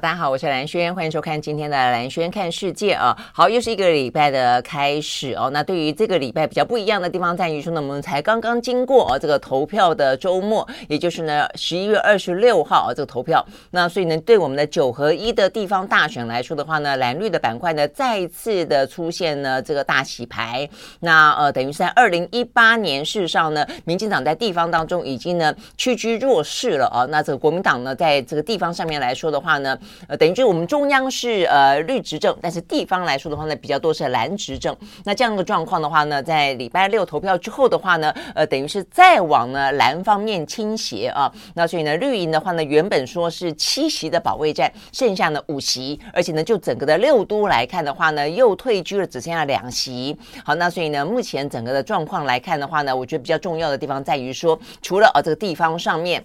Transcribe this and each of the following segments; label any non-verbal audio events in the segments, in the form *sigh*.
大家好，我是兰萱，欢迎收看今天的兰萱看世界啊。好，又是一个礼拜的开始哦。那对于这个礼拜比较不一样的地方在于说呢，我们才刚刚经过哦这个投票的周末，也就是呢十一月二十六号啊这个投票。那所以呢，对我们的九合一的地方大选来说的话呢，蓝绿的板块呢再次的出现呢这个大洗牌。那呃，等于是在二零一八年，事实上呢，民进党在地方当中已经呢屈居弱势了啊。那这个国民党呢，在这个地方上面来说的话呢。呃，等于就我们中央是呃绿执政，但是地方来说的话呢，比较多是蓝执政。那这样的状况的话呢，在礼拜六投票之后的话呢，呃，等于是再往呢蓝方面倾斜啊。那所以呢，绿营的话呢，原本说是七席的保卫战，剩下呢五席，而且呢，就整个的六都来看的话呢，又退居了，只剩下两席。好，那所以呢，目前整个的状况来看的话呢，我觉得比较重要的地方在于说，除了呃这个地方上面。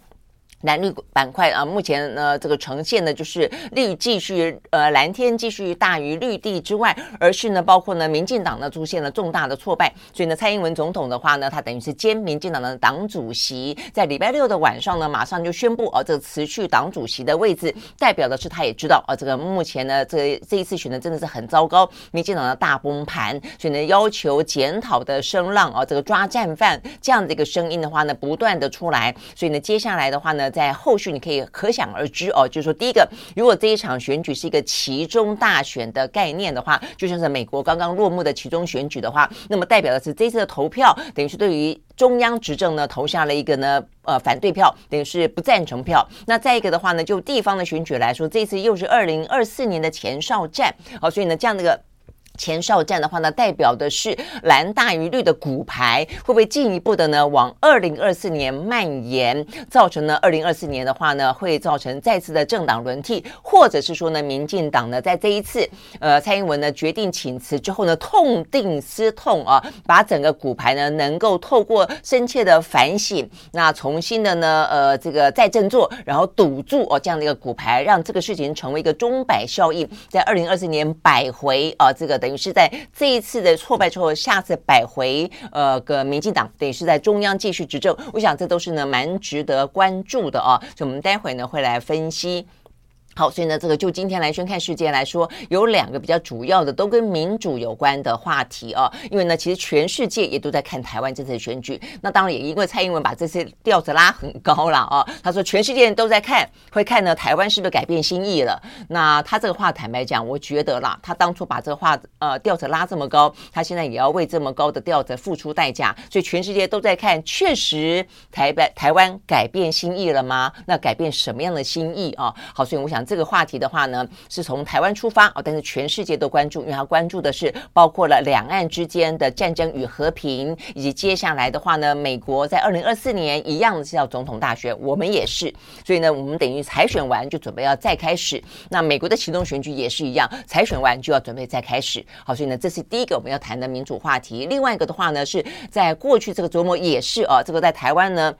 蓝绿板块啊，目前呢这个呈现的就是绿继续呃蓝天继续大于绿地之外，而是呢包括呢民进党呢出现了重大的挫败，所以呢蔡英文总统的话呢，他等于是兼民进党的党主席，在礼拜六的晚上呢马上就宣布啊这个辞去党主席的位置，代表的是他也知道啊这个目前呢这、这一次选的真的是很糟糕，民进党的大崩盘，所以呢要求检讨的声浪啊这个抓战犯这样的一个声音的话呢不断的出来，所以呢接下来的话呢。在后续你可以可想而知哦，就是说，第一个，如果这一场选举是一个其中大选的概念的话，就像是美国刚刚落幕的其中选举的话，那么代表的是这次的投票等于是对于中央执政呢投下了一个呢呃反对票，等于是不赞成票。那再一个的话呢，就地方的选举来说，这次又是二零二四年的前哨战，好，所以呢这样的一个。前哨战的话呢，代表的是蓝大于绿的骨牌会不会进一步的呢往二零二四年蔓延，造成呢二零二四年的话呢会造成再次的政党轮替，或者是说呢民进党呢在这一次呃蔡英文呢决定请辞之后呢痛定思痛啊，把整个骨牌呢能够透过深切的反省，那重新的呢呃这个再振作，然后堵住哦这样的一个骨牌，让这个事情成为一个钟摆效应，在二零二四年摆回啊这个。等于是在这一次的挫败之后，下次摆回呃个民进党，等于是在中央继续执政，我想这都是呢蛮值得关注的啊，所以我们待会呢会来分析。好，所以呢，这个就今天来宣看世界来说，有两个比较主要的，都跟民主有关的话题啊。因为呢，其实全世界也都在看台湾这次选举。那当然也因为蔡英文把这次调子拉很高了啊。他说全世界都在看，会看呢，台湾是不是改变心意了？那他这个话坦白讲，我觉得啦，他当初把这个话呃调子拉这么高，他现在也要为这么高的调子付出代价。所以全世界都在看，确实台北台湾改变心意了吗？那改变什么样的心意啊？好，所以我想。这个话题的话呢，是从台湾出发哦，但是全世界都关注，因为他关注的是包括了两岸之间的战争与和平，以及接下来的话呢，美国在二零二四年一样是要总统大选，我们也是，所以呢，我们等于海选完就准备要再开始。那美国的期中选举也是一样，海选完就要准备再开始。好，所以呢，这是第一个我们要谈的民主话题。另外一个的话呢，是在过去这个周末也是啊，这个在台湾呢。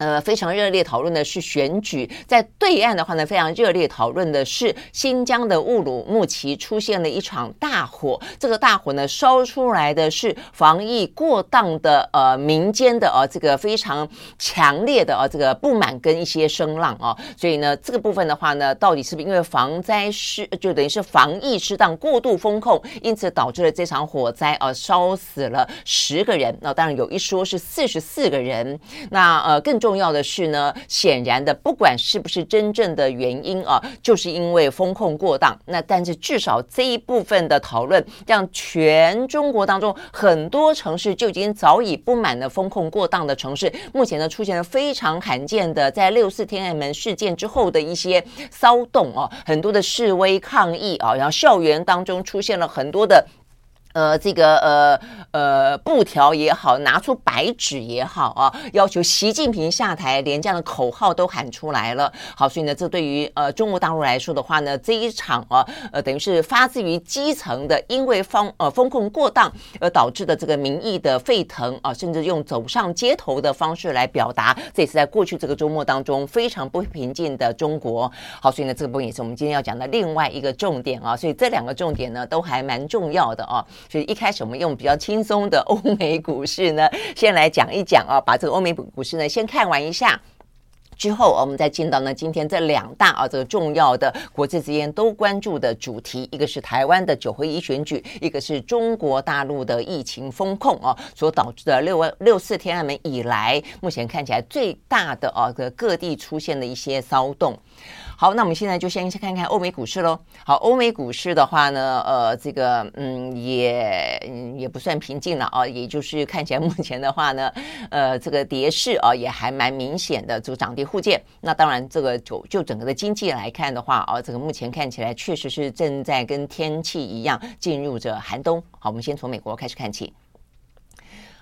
呃，非常热烈讨论的是选举，在对岸的话呢，非常热烈讨论的是新疆的乌鲁木齐出现了一场大火。这个大火呢，烧出来的是防疫过当的呃民间的呃这个非常强烈的呃这个不满跟一些声浪啊。所以呢，这个部分的话呢，到底是不是因为防灾失就等于是防疫失当、过度风控，因此导致了这场火灾啊，烧死了十个人。那当然有一说是四十四个人。那呃更重。重要的是呢，显然的，不管是不是真正的原因啊，就是因为风控过当。那但是至少这一部分的讨论，让全中国当中很多城市就已经早已不满了风控过当的城市，目前呢出现了非常罕见的，在六四天安门事件之后的一些骚动啊，很多的示威抗议啊，然后校园当中出现了很多的。呃，这个呃呃布条也好，拿出白纸也好啊，要求习近平下台，连这样的口号都喊出来了。好，所以呢，这对于呃中国大陆来说的话呢，这一场啊，呃，等于是发自于基层的，因为风呃风控过当而导致的这个民意的沸腾啊，甚至用走上街头的方式来表达，这也是在过去这个周末当中非常不平静的中国。好，所以呢，这个部分也是我们今天要讲的另外一个重点啊。所以这两个重点呢，都还蛮重要的啊。所以一开始我们用比较轻松的 *laughs* 欧美股市呢，先来讲一讲啊，把这个欧美股市呢先看完一下。之后，我们再进到呢，今天这两大啊，这个重要的国际之间都关注的主题，一个是台湾的九合一选举，一个是中国大陆的疫情封控啊，所导致的六万六四天安门以来，目前看起来最大的啊，个各地出现的一些骚动。好，那我们现在就先先看看欧美股市喽。好，欧美股市的话呢，呃，这个嗯也嗯也不算平静了啊，也就是看起来目前的话呢，*laughs* 呃，这个跌势啊也还蛮明显的，这个涨跌互见。那当然，这个就就整个的经济来看的话啊，这个目前看起来确实是正在跟天气一样进入着寒冬。好，我们先从美国开始看起。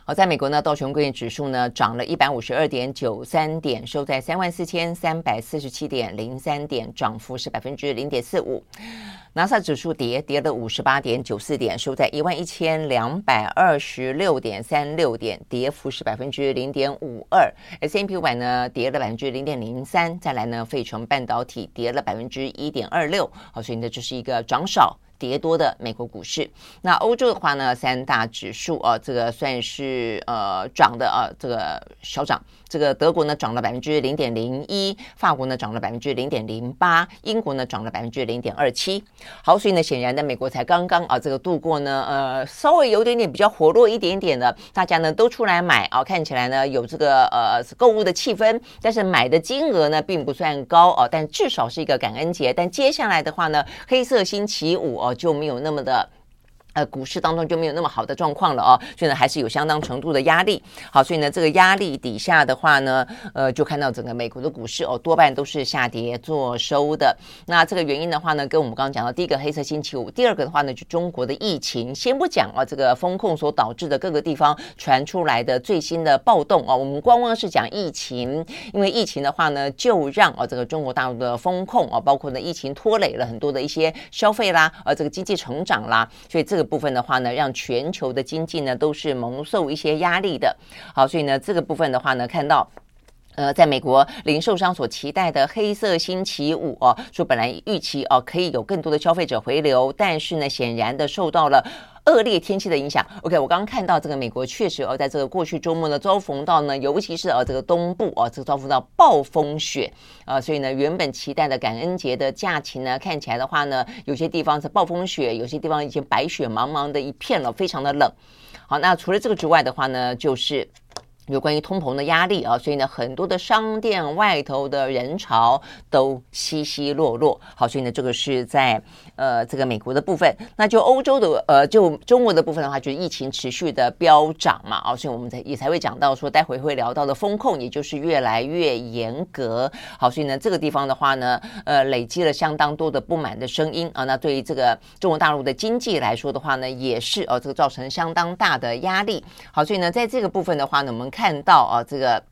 好，在美国呢，道琼工业指数呢涨了一百五十二点九三点，收在三万四千三百四十七点零三点，涨幅是百分之零点四五。纳斯达克指数跌跌了五十八点九四点，收在一万一千两百二十六点三六点，跌幅是百分之零点五二。S&P 五百呢跌了百分之零点零三，再来呢，费城半导体跌了百分之一点二六。好，所以呢，这是一个涨少。跌多的美国股市，那欧洲的话呢，三大指数啊，这个算是呃涨的啊，这个小涨。这个德国呢涨了百分之零点零一，法国呢涨了百分之零点零八，英国呢涨了百分之零点二七。好，所以呢，显然呢，美国才刚刚啊，这个度过呢，呃，稍微有点点比较活络一点点的，大家呢都出来买啊，看起来呢有这个呃购物的气氛，但是买的金额呢并不算高啊，但至少是一个感恩节。但接下来的话呢，黑色星期五就没有那么的。呃，股市当中就没有那么好的状况了哦，所以呢，还是有相当程度的压力。好，所以呢，这个压力底下的话呢，呃，就看到整个美国的股市哦，多半都是下跌做收的。那这个原因的话呢，跟我们刚刚讲到第一个黑色星期五，第二个的话呢，就中国的疫情。先不讲啊，这个风控所导致的各个地方传出来的最新的暴动啊，我们光光是讲疫情，因为疫情的话呢，就让啊这个中国大陆的风控啊，包括呢疫情拖累了很多的一些消费啦，呃，这个经济成长啦，所以这个。部分的话呢，让全球的经济呢都是蒙受一些压力的。好，所以呢，这个部分的话呢，看到呃，在美国零售商所期待的黑色星期五哦，说本来预期哦可以有更多的消费者回流，但是呢，显然的受到了。恶劣天气的影响，OK，我刚刚看到这个美国确实哦，在这个过去周末呢，遭逢到呢，尤其是呃这个东部啊，这个遭逢到暴风雪啊，所以呢，原本期待的感恩节的假期呢，看起来的话呢，有些地方是暴风雪，有些地方已经白雪茫茫的一片了，非常的冷。好，那除了这个之外的话呢，就是。有关于通膨的压力啊，所以呢，很多的商店外头的人潮都稀稀落落。好，所以呢，这个是在呃这个美国的部分。那就欧洲的呃，就中国的部分的话，就是疫情持续的飙涨嘛。啊，所以我们才也才会讲到说，待会会聊到的风控，也就是越来越严格。好，所以呢，这个地方的话呢，呃，累积了相当多的不满的声音啊。那对于这个中国大陆的经济来说的话呢，也是呃这个造成相当大的压力。好，所以呢，在这个部分的话呢，我们。看到啊，这个。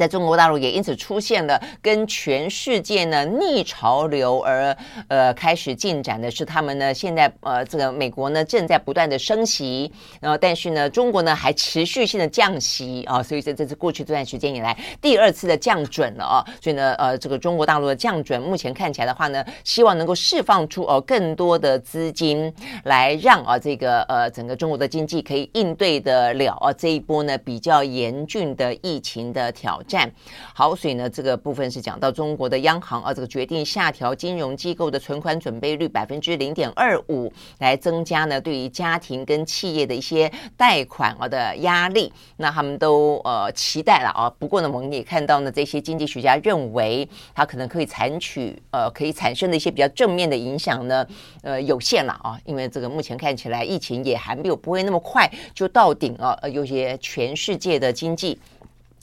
在中国大陆也因此出现了跟全世界呢逆潮流而呃开始进展的是他们呢现在呃这个美国呢正在不断的升息，然后但是呢中国呢还持续性的降息啊，所以这这是过去这段时间以来第二次的降准了啊，所以呢呃这个中国大陆的降准目前看起来的话呢，希望能够释放出哦更多的资金来让啊这个呃整个中国的经济可以应对得了啊这一波呢比较严峻的疫情的挑战。好，所以呢，这个部分是讲到中国的央行啊，这个决定下调金融机构的存款准备率百分之零点二五，来增加呢对于家庭跟企业的一些贷款啊的压力。那他们都呃期待了啊，不过呢，我们也看到呢，这些经济学家认为它可能可以采取呃可以产生的一些比较正面的影响呢，呃有限了啊，因为这个目前看起来疫情也还没有不会那么快就到顶啊，呃，有些全世界的经济。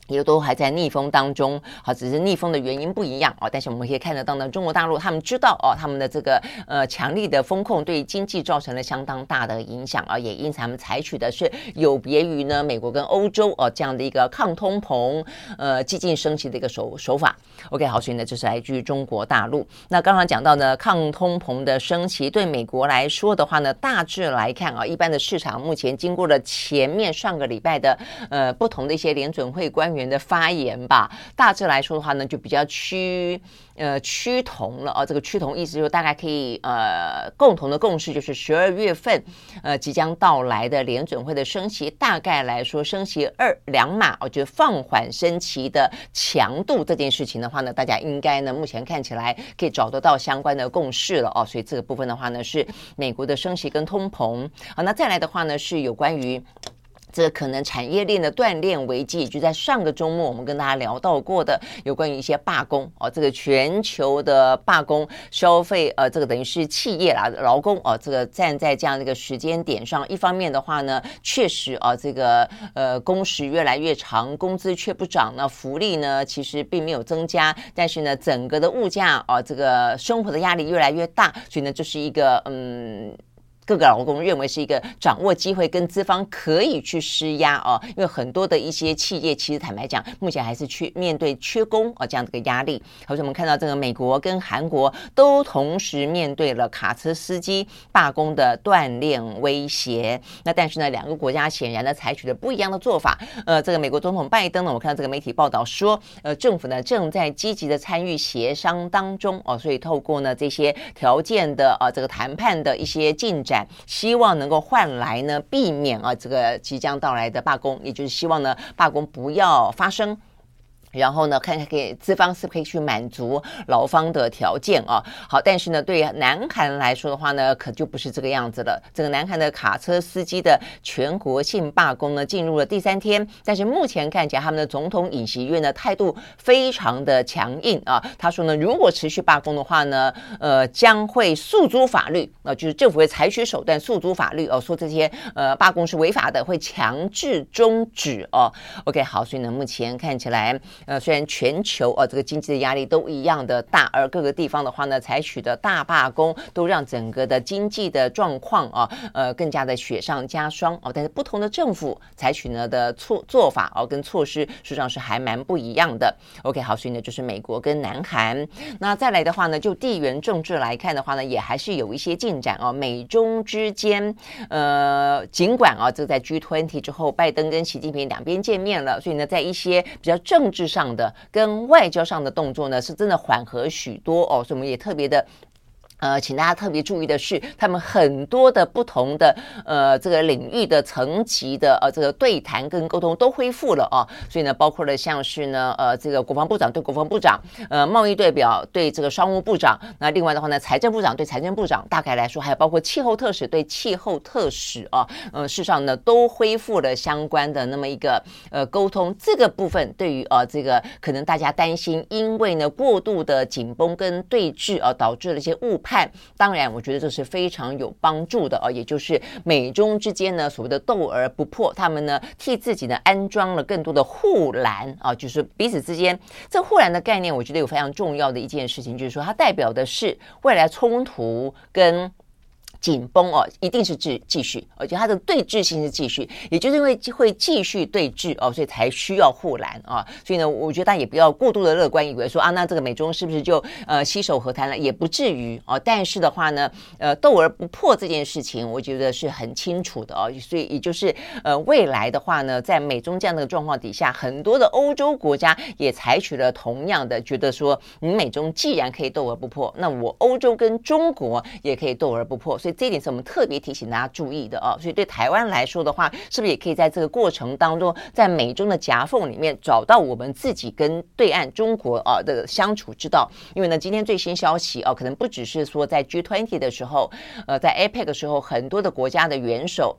也都还在逆风当中，好，只是逆风的原因不一样哦。但是我们可以看得到呢，中国大陆他们知道哦，他们的这个呃强力的风控对经济造成了相当大的影响啊，也因此他们采取的是有别于呢美国跟欧洲哦这样的一个抗通膨呃激进升级的一个手手法。OK，好，所以呢这是来自于中国大陆。那刚刚讲到呢抗通膨的升级对美国来说的话呢，大致来看啊，一般的市场目前经过了前面上个礼拜的呃不同的一些联准会官员。员的发言吧，大致来说的话呢，就比较趋呃趋同了啊。这个趋同意思就是大概可以呃共同的共识就是十二月份呃即将到来的联准会的升息，大概来说升息二两码，我觉得放缓升息的强度这件事情的话呢，大家应该呢目前看起来可以找得到相关的共识了哦。所以这个部分的话呢，是美国的升息跟通膨。好，那再来的话呢，是有关于。这可能产业链的断链危机，就在上个周末我们跟大家聊到过的，有关于一些罢工哦，这个全球的罢工消费，呃，这个等于是企业啦，劳工哦，这个站在这样的一个时间点上，一方面的话呢，确实啊，这个呃工时越来越长，工资却不涨，那福利呢其实并没有增加，但是呢，整个的物价啊，这个生活的压力越来越大，所以呢，这是一个嗯。各个劳工认为是一个掌握机会跟资方可以去施压哦，因为很多的一些企业其实坦白讲，目前还是缺面对缺工啊这样的一个压力。好，我们看到这个美国跟韩国都同时面对了卡车司机罢工的锻炼威胁。那但是呢，两个国家显然呢采取了不一样的做法。呃，这个美国总统拜登呢，我看到这个媒体报道说，呃，政府呢正在积极的参与协商当中哦，所以透过呢这些条件的啊这个谈判的一些进展。希望能够换来呢，避免啊这个即将到来的罢工，也就是希望呢罢工不要发生。然后呢，看看给资方是不是可以去满足劳方的条件啊。好，但是呢，对南韩来说的话呢，可就不是这个样子了。这个南韩的卡车司机的全国性罢工呢，进入了第三天。但是目前看起来，他们的总统尹锡悦呢，态度非常的强硬啊。他说呢，如果持续罢工的话呢，呃，将会诉诸法律啊，就是政府会采取手段诉诸法律哦，说这些呃罢工是违法的，会强制终止哦。OK，好，所以呢，目前看起来。呃，虽然全球啊，这个经济的压力都一样的大，而各个地方的话呢，采取的大罢工都让整个的经济的状况啊，呃，更加的雪上加霜哦。但是不同的政府采取呢的措做法哦，跟措施实际上是还蛮不一样的。OK，好，所以呢就是美国跟南韩。那再来的话呢，就地缘政治来看的话呢，也还是有一些进展哦。美中之间，呃，尽管啊，这在 G20 之后，拜登跟习近平两边见面了，所以呢，在一些比较政治上上的跟外交上的动作呢，是真的缓和许多哦，所以我们也特别的。呃，请大家特别注意的是，他们很多的不同的呃这个领域的层级的呃这个对谈跟沟通都恢复了哦，所以呢，包括了像是呢呃这个国防部长对国防部长，呃贸易代表对这个商务部长，那另外的话呢，财政部长对财政部长，大概来说还有包括气候特使对气候特使啊，呃事实上呢都恢复了相关的那么一个呃沟通，这个部分对于呃这个可能大家担心，因为呢过度的紧绷跟对峙而导致了一些误。看，当然，我觉得这是非常有帮助的啊，也就是美中之间呢，所谓的斗而不破，他们呢替自己呢安装了更多的护栏啊，就是彼此之间这护栏的概念，我觉得有非常重要的一件事情，就是说它代表的是未来冲突跟。紧绷哦，一定是继继续，而且它的对峙性是继续，也就是因为会继续对峙哦，所以才需要护栏啊。所以呢，我觉得大家也不要过度的乐观，以为说啊，那这个美中是不是就呃携手和谈了？也不至于哦。但是的话呢，呃，斗而不破这件事情，我觉得是很清楚的哦。所以也就是呃，未来的话呢，在美中这样的状况底下，很多的欧洲国家也采取了同样的，觉得说，你美中既然可以斗而不破，那我欧洲跟中国也可以斗而不破。所以这一点是我们特别提醒大家注意的哦，所以对台湾来说的话，是不是也可以在这个过程当中，在美中的夹缝里面找到我们自己跟对岸中国啊的相处之道？因为呢，今天最新消息哦，可能不只是说在 G20 的时候，呃，在 APEC 的时候，很多的国家的元首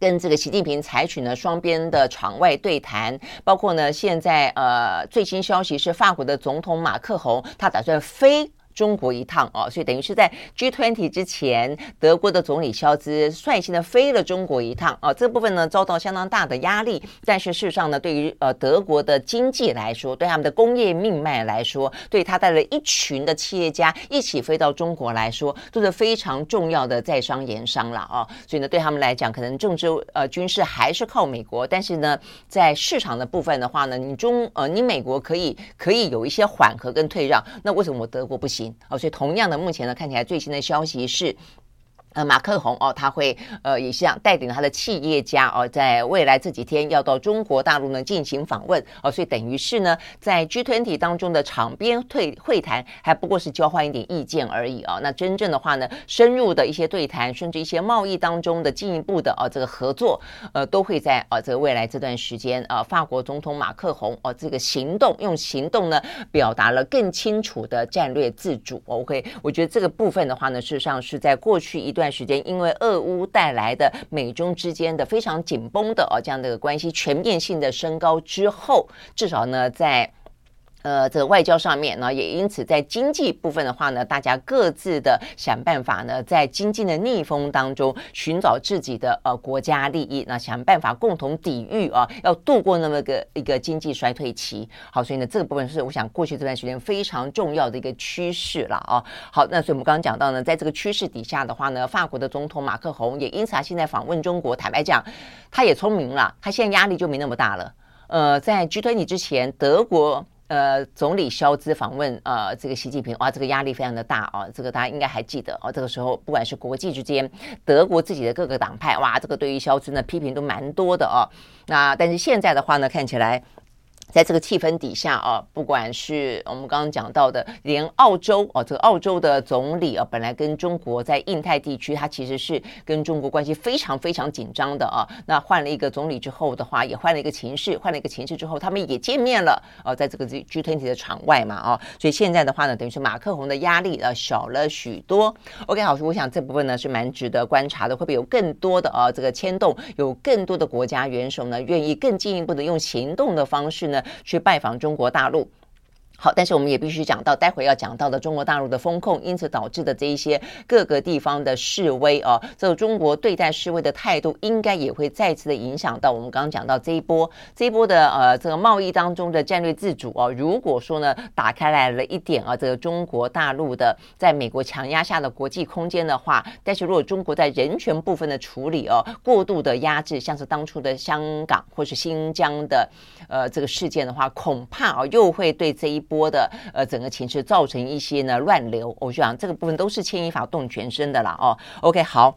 跟这个习近平采取呢双边的场外对谈，包括呢现在呃最新消息是法国的总统马克宏，他打算飞。中国一趟哦，所以等于是在 G20 之前，德国的总理肖兹率先的飞了中国一趟啊，这部分呢遭到相当大的压力，但是事实上呢，对于呃德国的经济来说，对他们的工业命脉来说，对他带了一群的企业家一起飞到中国来说，都是非常重要的在商言商了啊，所以呢，对他们来讲，可能政治呃军事还是靠美国，但是呢，在市场的部分的话呢，你中呃你美国可以可以有一些缓和跟退让，那为什么我德国不行？哦？所以同样的，目前呢看起来最新的消息是。呃，马克宏哦，他会呃，也是这样带领他的企业家哦，在未来这几天要到中国大陆呢进行访问哦，所以等于是呢，在 G20 当中的场边会会谈，还不过是交换一点意见而已、哦。那真正的话呢，深入的一些对谈，甚至一些贸易当中的进一步的哦，这个合作，呃，都会在啊、这个未来这段时间啊、呃，法国总统马克宏哦，这个行动用行动呢，表达了更清楚的战略自主。OK，我觉得这个部分的话呢，事实上是在过去一段。时间，因为俄乌带来的美中之间的非常紧绷的哦这样的一个关系全面性的升高之后，至少呢在。呃，这个外交上面呢，也因此在经济部分的话呢，大家各自的想办法呢，在经济的逆风当中寻找自己的呃国家利益，那想办法共同抵御啊，要度过那么个一个经济衰退期。好，所以呢，这个部分是我想过去这段时间非常重要的一个趋势了啊。好，那所以我们刚刚讲到呢，在这个趋势底下的话呢，法国的总统马克宏也因此他现在访问中国，坦白讲，他也聪明了，他现在压力就没那么大了。呃，在 G20 之前，德国。呃，总理肖兹访问呃，这个习近平，哇，这个压力非常的大啊，这个大家应该还记得哦。这个时候，不管是国际之间，德国自己的各个党派，哇，这个对于肖兹的批评都蛮多的哦。那但是现在的话呢，看起来。在这个气氛底下啊，不管是我们刚刚讲到的，连澳洲啊，这个澳洲的总理啊，本来跟中国在印太地区，他其实是跟中国关系非常非常紧张的啊。那换了一个总理之后的话，也换了一个情势，换了一个情势之后，他们也见面了啊，在这个 G20 的场外嘛啊，所以现在的话呢，等于是马克宏的压力呃小了许多。OK，好，我想这部分呢是蛮值得观察的，会不会有更多的啊这个牵动，有更多的国家元首呢愿意更进一步的用行动的方式呢？去拜访中国大陆。好，但是我们也必须讲到，待会要讲到的中国大陆的封控，因此导致的这一些各个地方的示威啊，这个中国对待示威的态度，应该也会再次的影响到我们刚刚讲到这一波这一波的呃这个贸易当中的战略自主啊。如果说呢打开来了一点啊，这个中国大陆的在美国强压下的国际空间的话，但是如果中国在人权部分的处理哦、过度的压制，像是当初的香港或是新疆的呃这个事件的话，恐怕啊又会对这一。波的呃整个情绪造成一些呢乱流，我就想这个部分都是牵一发动全身的啦哦。OK 好。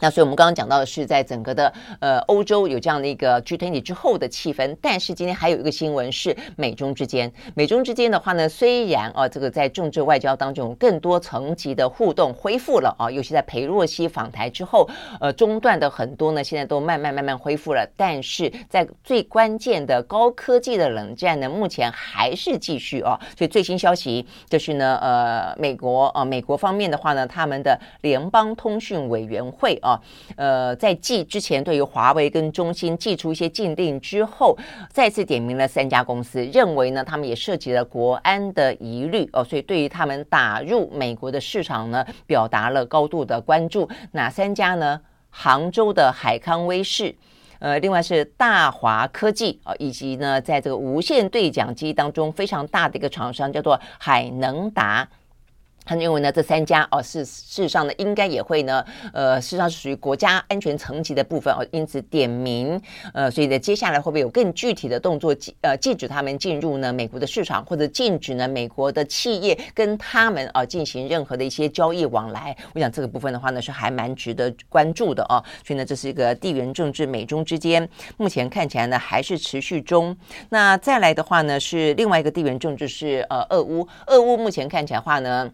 那所以，我们刚刚讲到的是，在整个的呃欧洲有这样的一个 G20 之后的气氛，但是今天还有一个新闻是美中之间，美中之间的话呢，虽然啊这个在政治外交当中更多层级的互动恢复了啊，尤其在裴洛西访台之后，呃中断的很多呢，现在都慢慢慢慢恢复了，但是在最关键的高科技的冷战呢，目前还是继续啊，所以最新消息就是呢，呃美国啊美国方面的话呢，他们的联邦通讯委员会。啊，呃，在继之前对于华为跟中兴寄出一些禁令之后，再次点名了三家公司，认为呢，他们也涉及了国安的疑虑哦，所以对于他们打入美国的市场呢，表达了高度的关注。哪三家呢？杭州的海康威视，呃，另外是大华科技啊，以及呢，在这个无线对讲机当中非常大的一个厂商叫做海能达。他认为呢，这三家哦，事事实上呢，应该也会呢，呃，事实上是属于国家安全层级的部分哦，因此点名，呃，所以呢，接下来会不会有更具体的动作，呃，禁止他们进入呢美国的市场，或者禁止呢美国的企业跟他们啊进行任何的一些交易往来？我想这个部分的话呢，是还蛮值得关注的哦。所以呢，这是一个地缘政治，美中之间目前看起来呢还是持续中。那再来的话呢，是另外一个地缘政治是呃，俄乌，俄乌目前看起来话呢。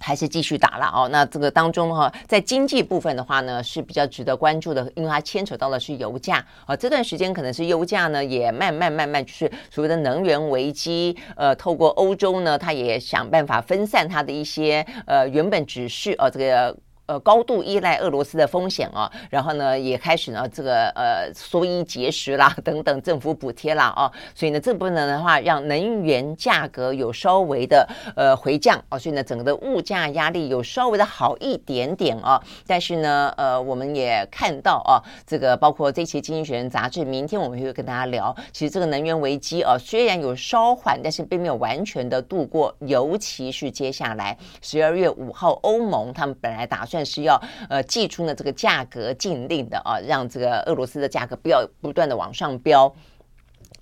还是继续打了哦。那这个当中哈，在经济部分的话呢，是比较值得关注的，因为它牵扯到的是油价啊。这段时间可能是油价呢也慢慢慢慢就是所谓的能源危机，呃，透过欧洲呢，它也想办法分散它的一些呃原本只是呃这个。呃高度依赖俄罗斯的风险啊，然后呢也开始呢这个呃缩衣节食啦等等政府补贴啦啊，所以呢这部分的话让能源价格有稍微的呃回降啊，所以呢整个的物价压力有稍微的好一点点啊，但是呢呃我们也看到啊这个包括这期《经济学人》杂志，明天我们会跟大家聊，其实这个能源危机啊虽然有稍缓，但是并没有完全的度过，尤其是接下来十二月五号，欧盟他们本来打算算是要呃祭出呢这个价格禁令的啊，让这个俄罗斯的价格不要不断的往上飙。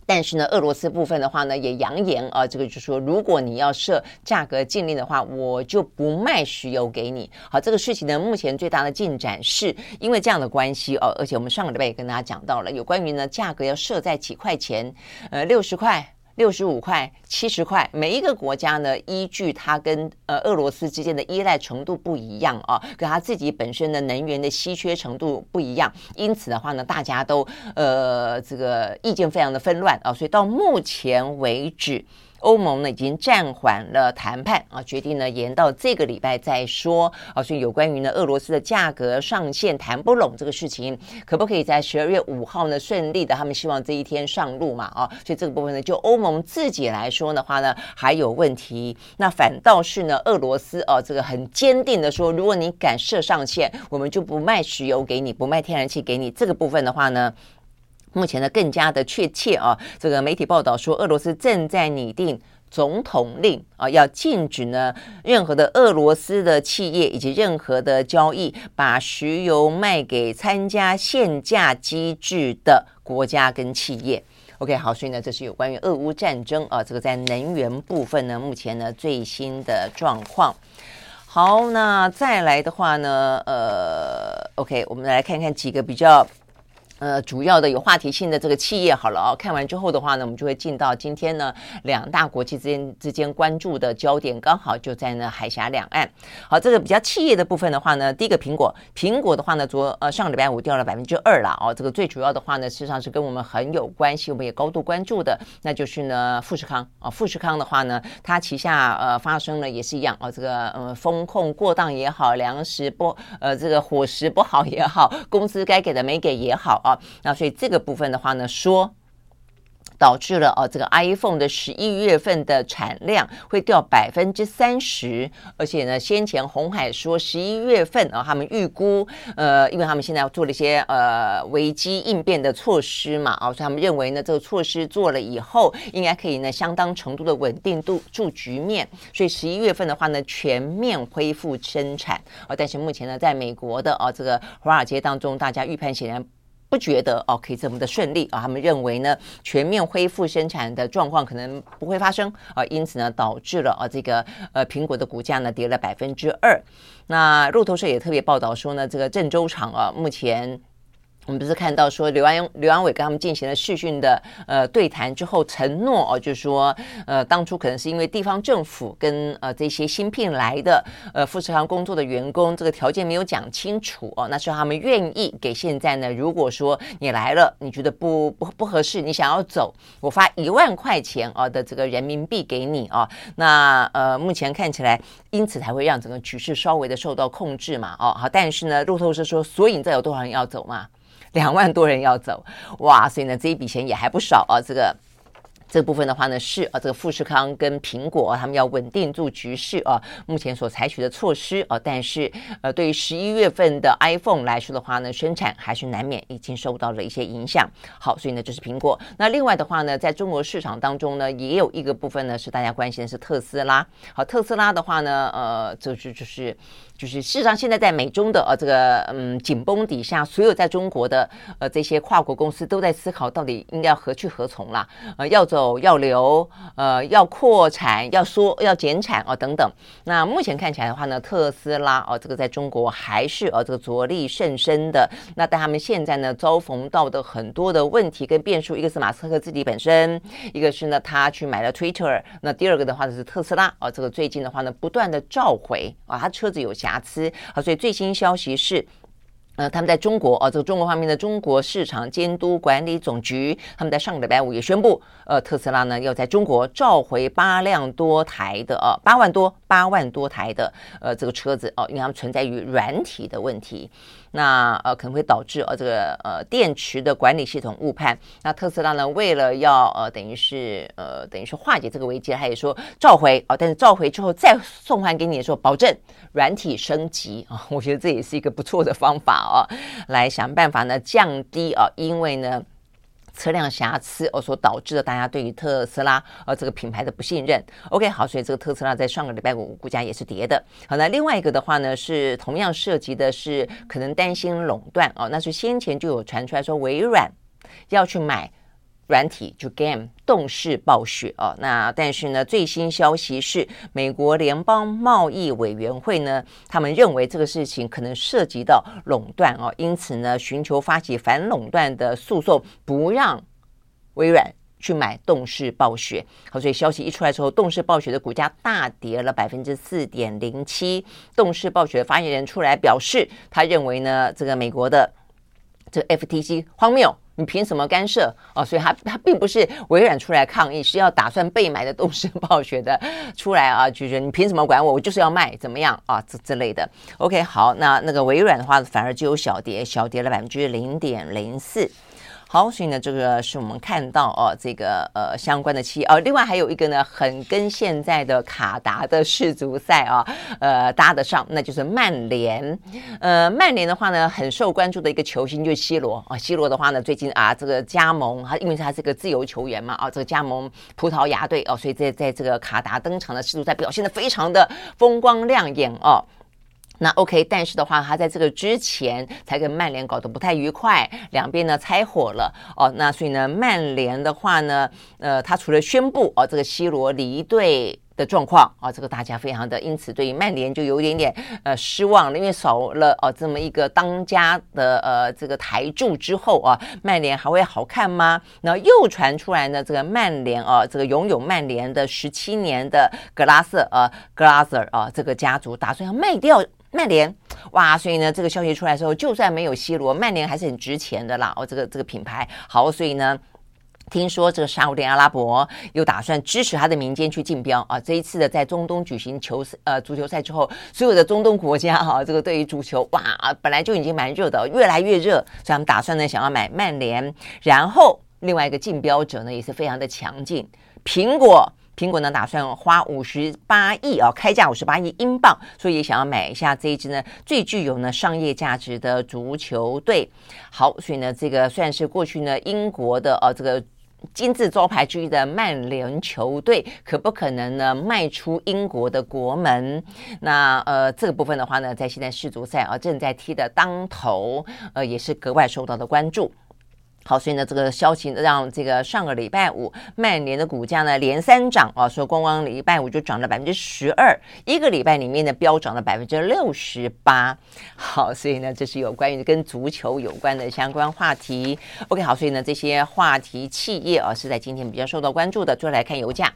但是呢，俄罗斯部分的话呢，也扬言啊，这个就是说，如果你要设价格禁令的话，我就不卖石油给你。好，这个事情呢，目前最大的进展是因为这样的关系哦，而且我们上个礼拜也跟大家讲到了，有关于呢价格要设在几块钱，呃，六十块。六十五块、七十块，每一个国家呢，依据它跟呃俄罗斯之间的依赖程度不一样啊，跟它自己本身的能源的稀缺程度不一样，因此的话呢，大家都呃这个意见非常的纷乱啊，所以到目前为止。欧盟呢已经暂缓了谈判啊，决定呢延到这个礼拜再说啊。所以有关于呢俄罗斯的价格上限谈不拢这个事情，可不可以在十二月五号呢顺利的？他们希望这一天上路嘛啊。所以这个部分呢，就欧盟自己来说的话呢，还有问题。那反倒是呢俄罗斯啊，这个很坚定的说，如果你敢设上限，我们就不卖石油给你，不卖天然气给你。这个部分的话呢。目前呢，更加的确切啊，这个媒体报道说，俄罗斯正在拟定总统令啊，要禁止呢任何的俄罗斯的企业以及任何的交易把石油卖给参加限价机制的国家跟企业。OK，好，所以呢，这是有关于俄乌战争啊，这个在能源部分呢，目前呢最新的状况。好，那再来的话呢，呃，OK，我们来看看几个比较。呃，主要的有话题性的这个企业好了哦，看完之后的话呢，我们就会进到今天呢两大国际之间之间关注的焦点，刚好就在呢海峡两岸。好，这个比较企业的部分的话呢，第一个苹果，苹果的话呢，昨呃上礼拜五掉了百分之二了哦，这个最主要的话呢，实际上是跟我们很有关系，我们也高度关注的，那就是呢富士康啊，富士康的话呢，它旗下呃发生了也是一样哦，这个呃风控过当也好，粮食不呃这个伙食不好也好，工资该给的没给也好啊。那所以这个部分的话呢，说导致了哦，这个 iPhone 的十一月份的产量会掉百分之三十，而且呢，先前红海说十一月份啊，他们预估呃，因为他们现在做了一些呃危机应变的措施嘛，啊，所以他们认为呢，这个措施做了以后，应该可以呢相当程度的稳定度住局面，所以十一月份的话呢，全面恢复生产啊，但是目前呢，在美国的啊这个华尔街当中，大家预判显然。不觉得哦，可以这么的顺利啊？他们认为呢，全面恢复生产的状况可能不会发生啊，因此呢，导致了啊这个呃苹果的股价呢跌了百分之二。那路透社也特别报道说呢，这个郑州厂啊，目前。我们不是看到说刘安刘安伟跟他们进行了视讯的呃对谈之后承诺哦，就是说呃当初可能是因为地方政府跟呃这些新聘来的呃富士康工作的员工这个条件没有讲清楚哦，那时候他们愿意给现在呢，如果说你来了你觉得不不不合适，你想要走，我发一万块钱啊的这个人民币给你啊，那呃目前看起来因此才会让整个局势稍微的受到控制嘛哦好，但是呢路透社说，所以你知道有多少人要走嘛？两万多人要走，哇！所以呢，这一笔钱也还不少啊，这个。这部分的话呢，是啊，这个富士康跟苹果他们要稳定住局势啊，目前所采取的措施啊，但是呃，对于十一月份的 iPhone 来说的话呢，生产还是难免已经受到了一些影响。好，所以呢，这是苹果。那另外的话呢，在中国市场当中呢，也有一个部分呢是大家关心的是特斯拉。好，特斯拉的话呢，呃，就是就是就是事实上现在在美中的呃这个嗯紧绷底下，所有在中国的呃这些跨国公司都在思考到底应该要何去何从啦，呃，要走。要留，呃，要扩产，要缩，要减产哦，等等。那目前看起来的话呢，特斯拉哦，这个在中国还是呃这个着力甚深的。那但他们现在呢，遭逢到的很多的问题跟变数，一个是马斯克自己本身，一个是呢他去买了 Twitter。那第二个的话呢是特斯拉哦，这个最近的话呢不断的召回啊，他车子有瑕疵啊，所以最新消息是。呃，他们在中国啊，这个中国方面的中国市场监督管理总局，他们在上个礼拜五也宣布，呃，特斯拉呢要在中国召回八辆多台的呃八万多八万多台的呃这个车子哦，因为他们存在于软体的问题。那呃可能会导致呃这个呃电池的管理系统误判。那特斯拉呢，为了要呃等于是呃等于是化解这个危机，他也说召回啊、但是召回之后再送还给你的时候，保证软体升级啊、我觉得这也是一个不错的方法哦、来想办法呢降低啊、因为呢。车辆瑕疵哦，所导致的大家对于特斯拉呃这个品牌的不信任。OK，好，所以这个特斯拉在上个礼拜五股价也是跌的。好，那另外一个的话呢，是同样涉及的是可能担心垄断哦，那是先前就有传出来说微软要去买。软体就 Game 动视暴雪哦，那但是呢，最新消息是美国联邦贸易委员会呢，他们认为这个事情可能涉及到垄断哦，因此呢，寻求发起反垄断的诉讼，不让微软去买动视暴雪。好，所以消息一出来之后，动视暴雪的股价大跌了百分之四点零七。动视暴雪的发言人出来表示，他认为呢，这个美国的这个 FTC 荒谬。你凭什么干涉哦？所以他他并不是微软出来抗议，是要打算被买的东升暴雪的出来啊，*laughs* 就是你凭什么管我？我就是要卖，怎么样啊？这之类的。OK，好，那那个微软的话，反而就有小跌，小跌了百分之零点零四。好，所以呢，这个是我们看到哦，这个呃相关的企业哦，另外还有一个呢，很跟现在的卡达的世足赛啊，*laughs* 呃搭得上，那就是曼联。呃，曼联的话呢，很受关注的一个球星就是 C 罗啊，C 罗的话呢，最近啊这个加盟，他因为他是个自由球员嘛啊，这个加盟葡萄牙队哦，所以在在这个卡达登场的世足赛表现得非常的风光亮眼哦。那 OK，但是的话，他在这个之前才跟曼联搞得不太愉快，两边呢拆伙了哦。那所以呢，曼联的话呢，呃，他除了宣布哦这个 C 罗离队的状况啊、这个大家非常的，因此对于曼联就有点点呃失望，因为少了哦这么一个当家的呃这个台柱之后啊，曼联还会好看吗？然后又传出来呢，这个曼联啊，这个拥有曼联的十七年的格拉瑟呃格拉瑟啊这个家族打算要卖掉。曼联哇，所以呢，这个消息出来的时候，就算没有 C 罗，曼联还是很值钱的啦。哦，这个这个品牌好，所以呢，听说这个沙乌地阿拉伯又打算支持他的民间去竞标啊。这一次的在中东举行球呃足球赛之后，所有的中东国家哈、啊，这个对于足球哇，本来就已经蛮热的，越来越热，所以他们打算呢想要买曼联。然后另外一个竞标者呢也是非常的强劲，苹果。苹果呢，打算花五十八亿啊，开价五十八亿英镑，所以想要买一下这一支呢最具有呢商业价值的足球队。好，所以呢，这个算是过去呢英国的呃、这个金字招牌之一的曼联球队，可不可能呢迈出英国的国门？那呃这个部分的话呢，在现在世足赛啊正在踢的当头，呃也是格外受到的关注。好，所以呢，这个消息让这个上个礼拜五曼联的股价呢连三涨啊，说光光礼拜五就涨了百分之十二，一个礼拜里面呢飙涨了百分之六十八。*laughs* 好，所以呢，这是有关于跟足球有关的相关话题。OK，好，所以呢，这些话题企业啊是在今天比较受到关注的。就来看油价。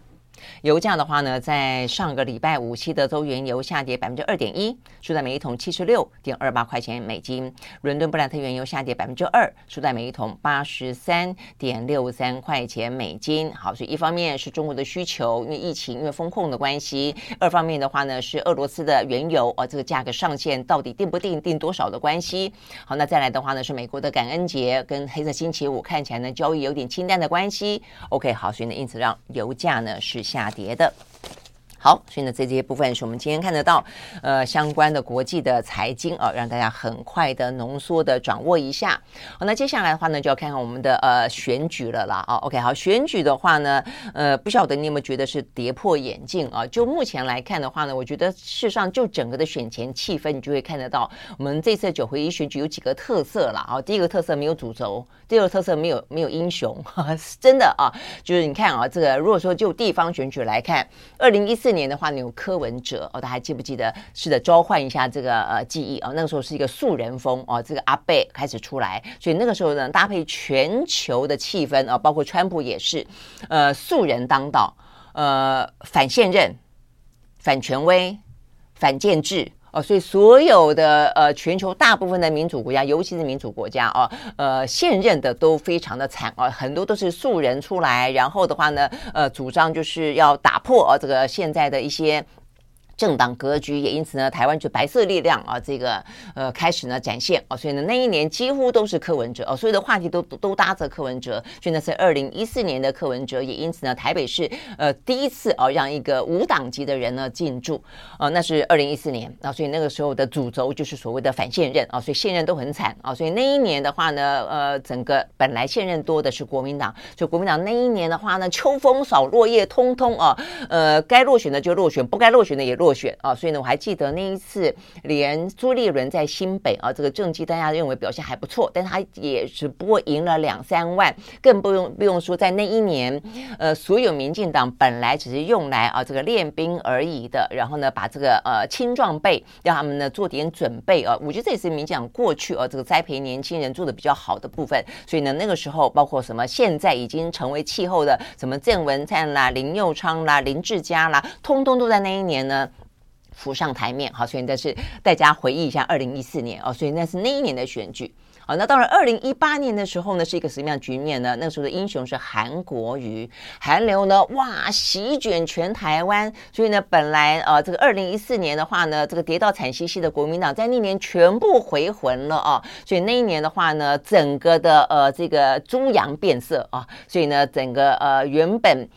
油价的话呢，在上个礼拜五，西德州原油下跌百分之二点一，收在每一桶七十六点二八块钱美金；伦敦布兰特原油下跌百分之二，收在每一桶八十三点六三块钱美金。好，所以一方面是中国的需求，因为疫情、因为风控的关系；二方面的话呢，是俄罗斯的原油啊，这个价格上限到底定不定、定多少的关系。好，那再来的话呢，是美国的感恩节跟黑色星期五看起来呢，交易有点清淡的关系。OK，好，所以呢，因此让油价呢是。下雅蝶的。好，所以呢，在这些部分是我们今天看得到，呃，相关的国际的财经啊，让大家很快的浓缩的掌握一下。好，那接下来的话呢，就要看看我们的呃选举了啦。啊，OK，好，选举的话呢，呃，不晓得你有没有觉得是跌破眼镜啊？就目前来看的话呢，我觉得事实上就整个的选前气氛，你就会看得到，我们这次九合一选举有几个特色了啊。第一个特色没有主轴，第二个特色没有没有英雄，呵 *laughs* 呵真的啊，就是你看啊，这个如果说就地方选举来看，二零一四。年的话呢，有柯文哲哦，大家还记不记得？是的，召唤一下这个呃记忆啊、哦，那个时候是一个素人风哦，这个阿贝开始出来，所以那个时候呢，搭配全球的气氛啊、哦，包括川普也是，呃，素人当道，呃，反现任、反权威、反建制。哦，所以所有的呃全球大部分的民主国家，尤其是民主国家哦，呃现任的都非常的惨啊，很多都是素人出来，然后的话呢，呃主张就是要打破呃这个现在的一些。政党格局也因此呢，台湾就白色力量啊，这个呃开始呢展现啊，所以呢那一年几乎都是柯文哲哦，所有的话题都都搭着柯文哲，所以呢是二零一四年的柯文哲，也因此呢台北市呃第一次哦让一个无党籍的人呢进驻啊，那是二零一四年啊，所以那个时候的主轴就是所谓的反现任啊，所以现任都很惨啊，所以那一年的话呢，呃整个本来现任多的是国民党，所以国民党那一年的话呢，秋风扫落叶，通通啊呃该落选的就落选，不该落选的也落。落选啊，所以呢，我还记得那一次，连朱立伦在新北啊，这个政绩大家认为表现还不错，但他也只不过赢了两三万，更不用不用说在那一年，呃，所有民进党本来只是用来啊这个练兵而已的，然后呢，把这个呃青壮辈让他们呢做点准备啊，我觉得这也是民进党过去啊这个栽培年轻人做的比较好的部分，所以呢，那个时候包括什么现在已经成为气候的什么郑文灿啦、林右昌啦、林志嘉啦，通通都在那一年呢。浮上台面，好，所以那是大家回忆一下二零一四年。哦，所以那是那一年的选举，好，那到了二零一八年的时候呢，是一个什么样的局面呢？那时候的英雄是韩国瑜，韩流呢，哇，席卷全台湾，所以呢，本来呃，这个二零一四年的话呢，这个跌到惨兮兮的国民党，在那年全部回魂了啊，所以那一年的话呢，整个的呃这个猪羊变色啊，所以呢，整个呃原本。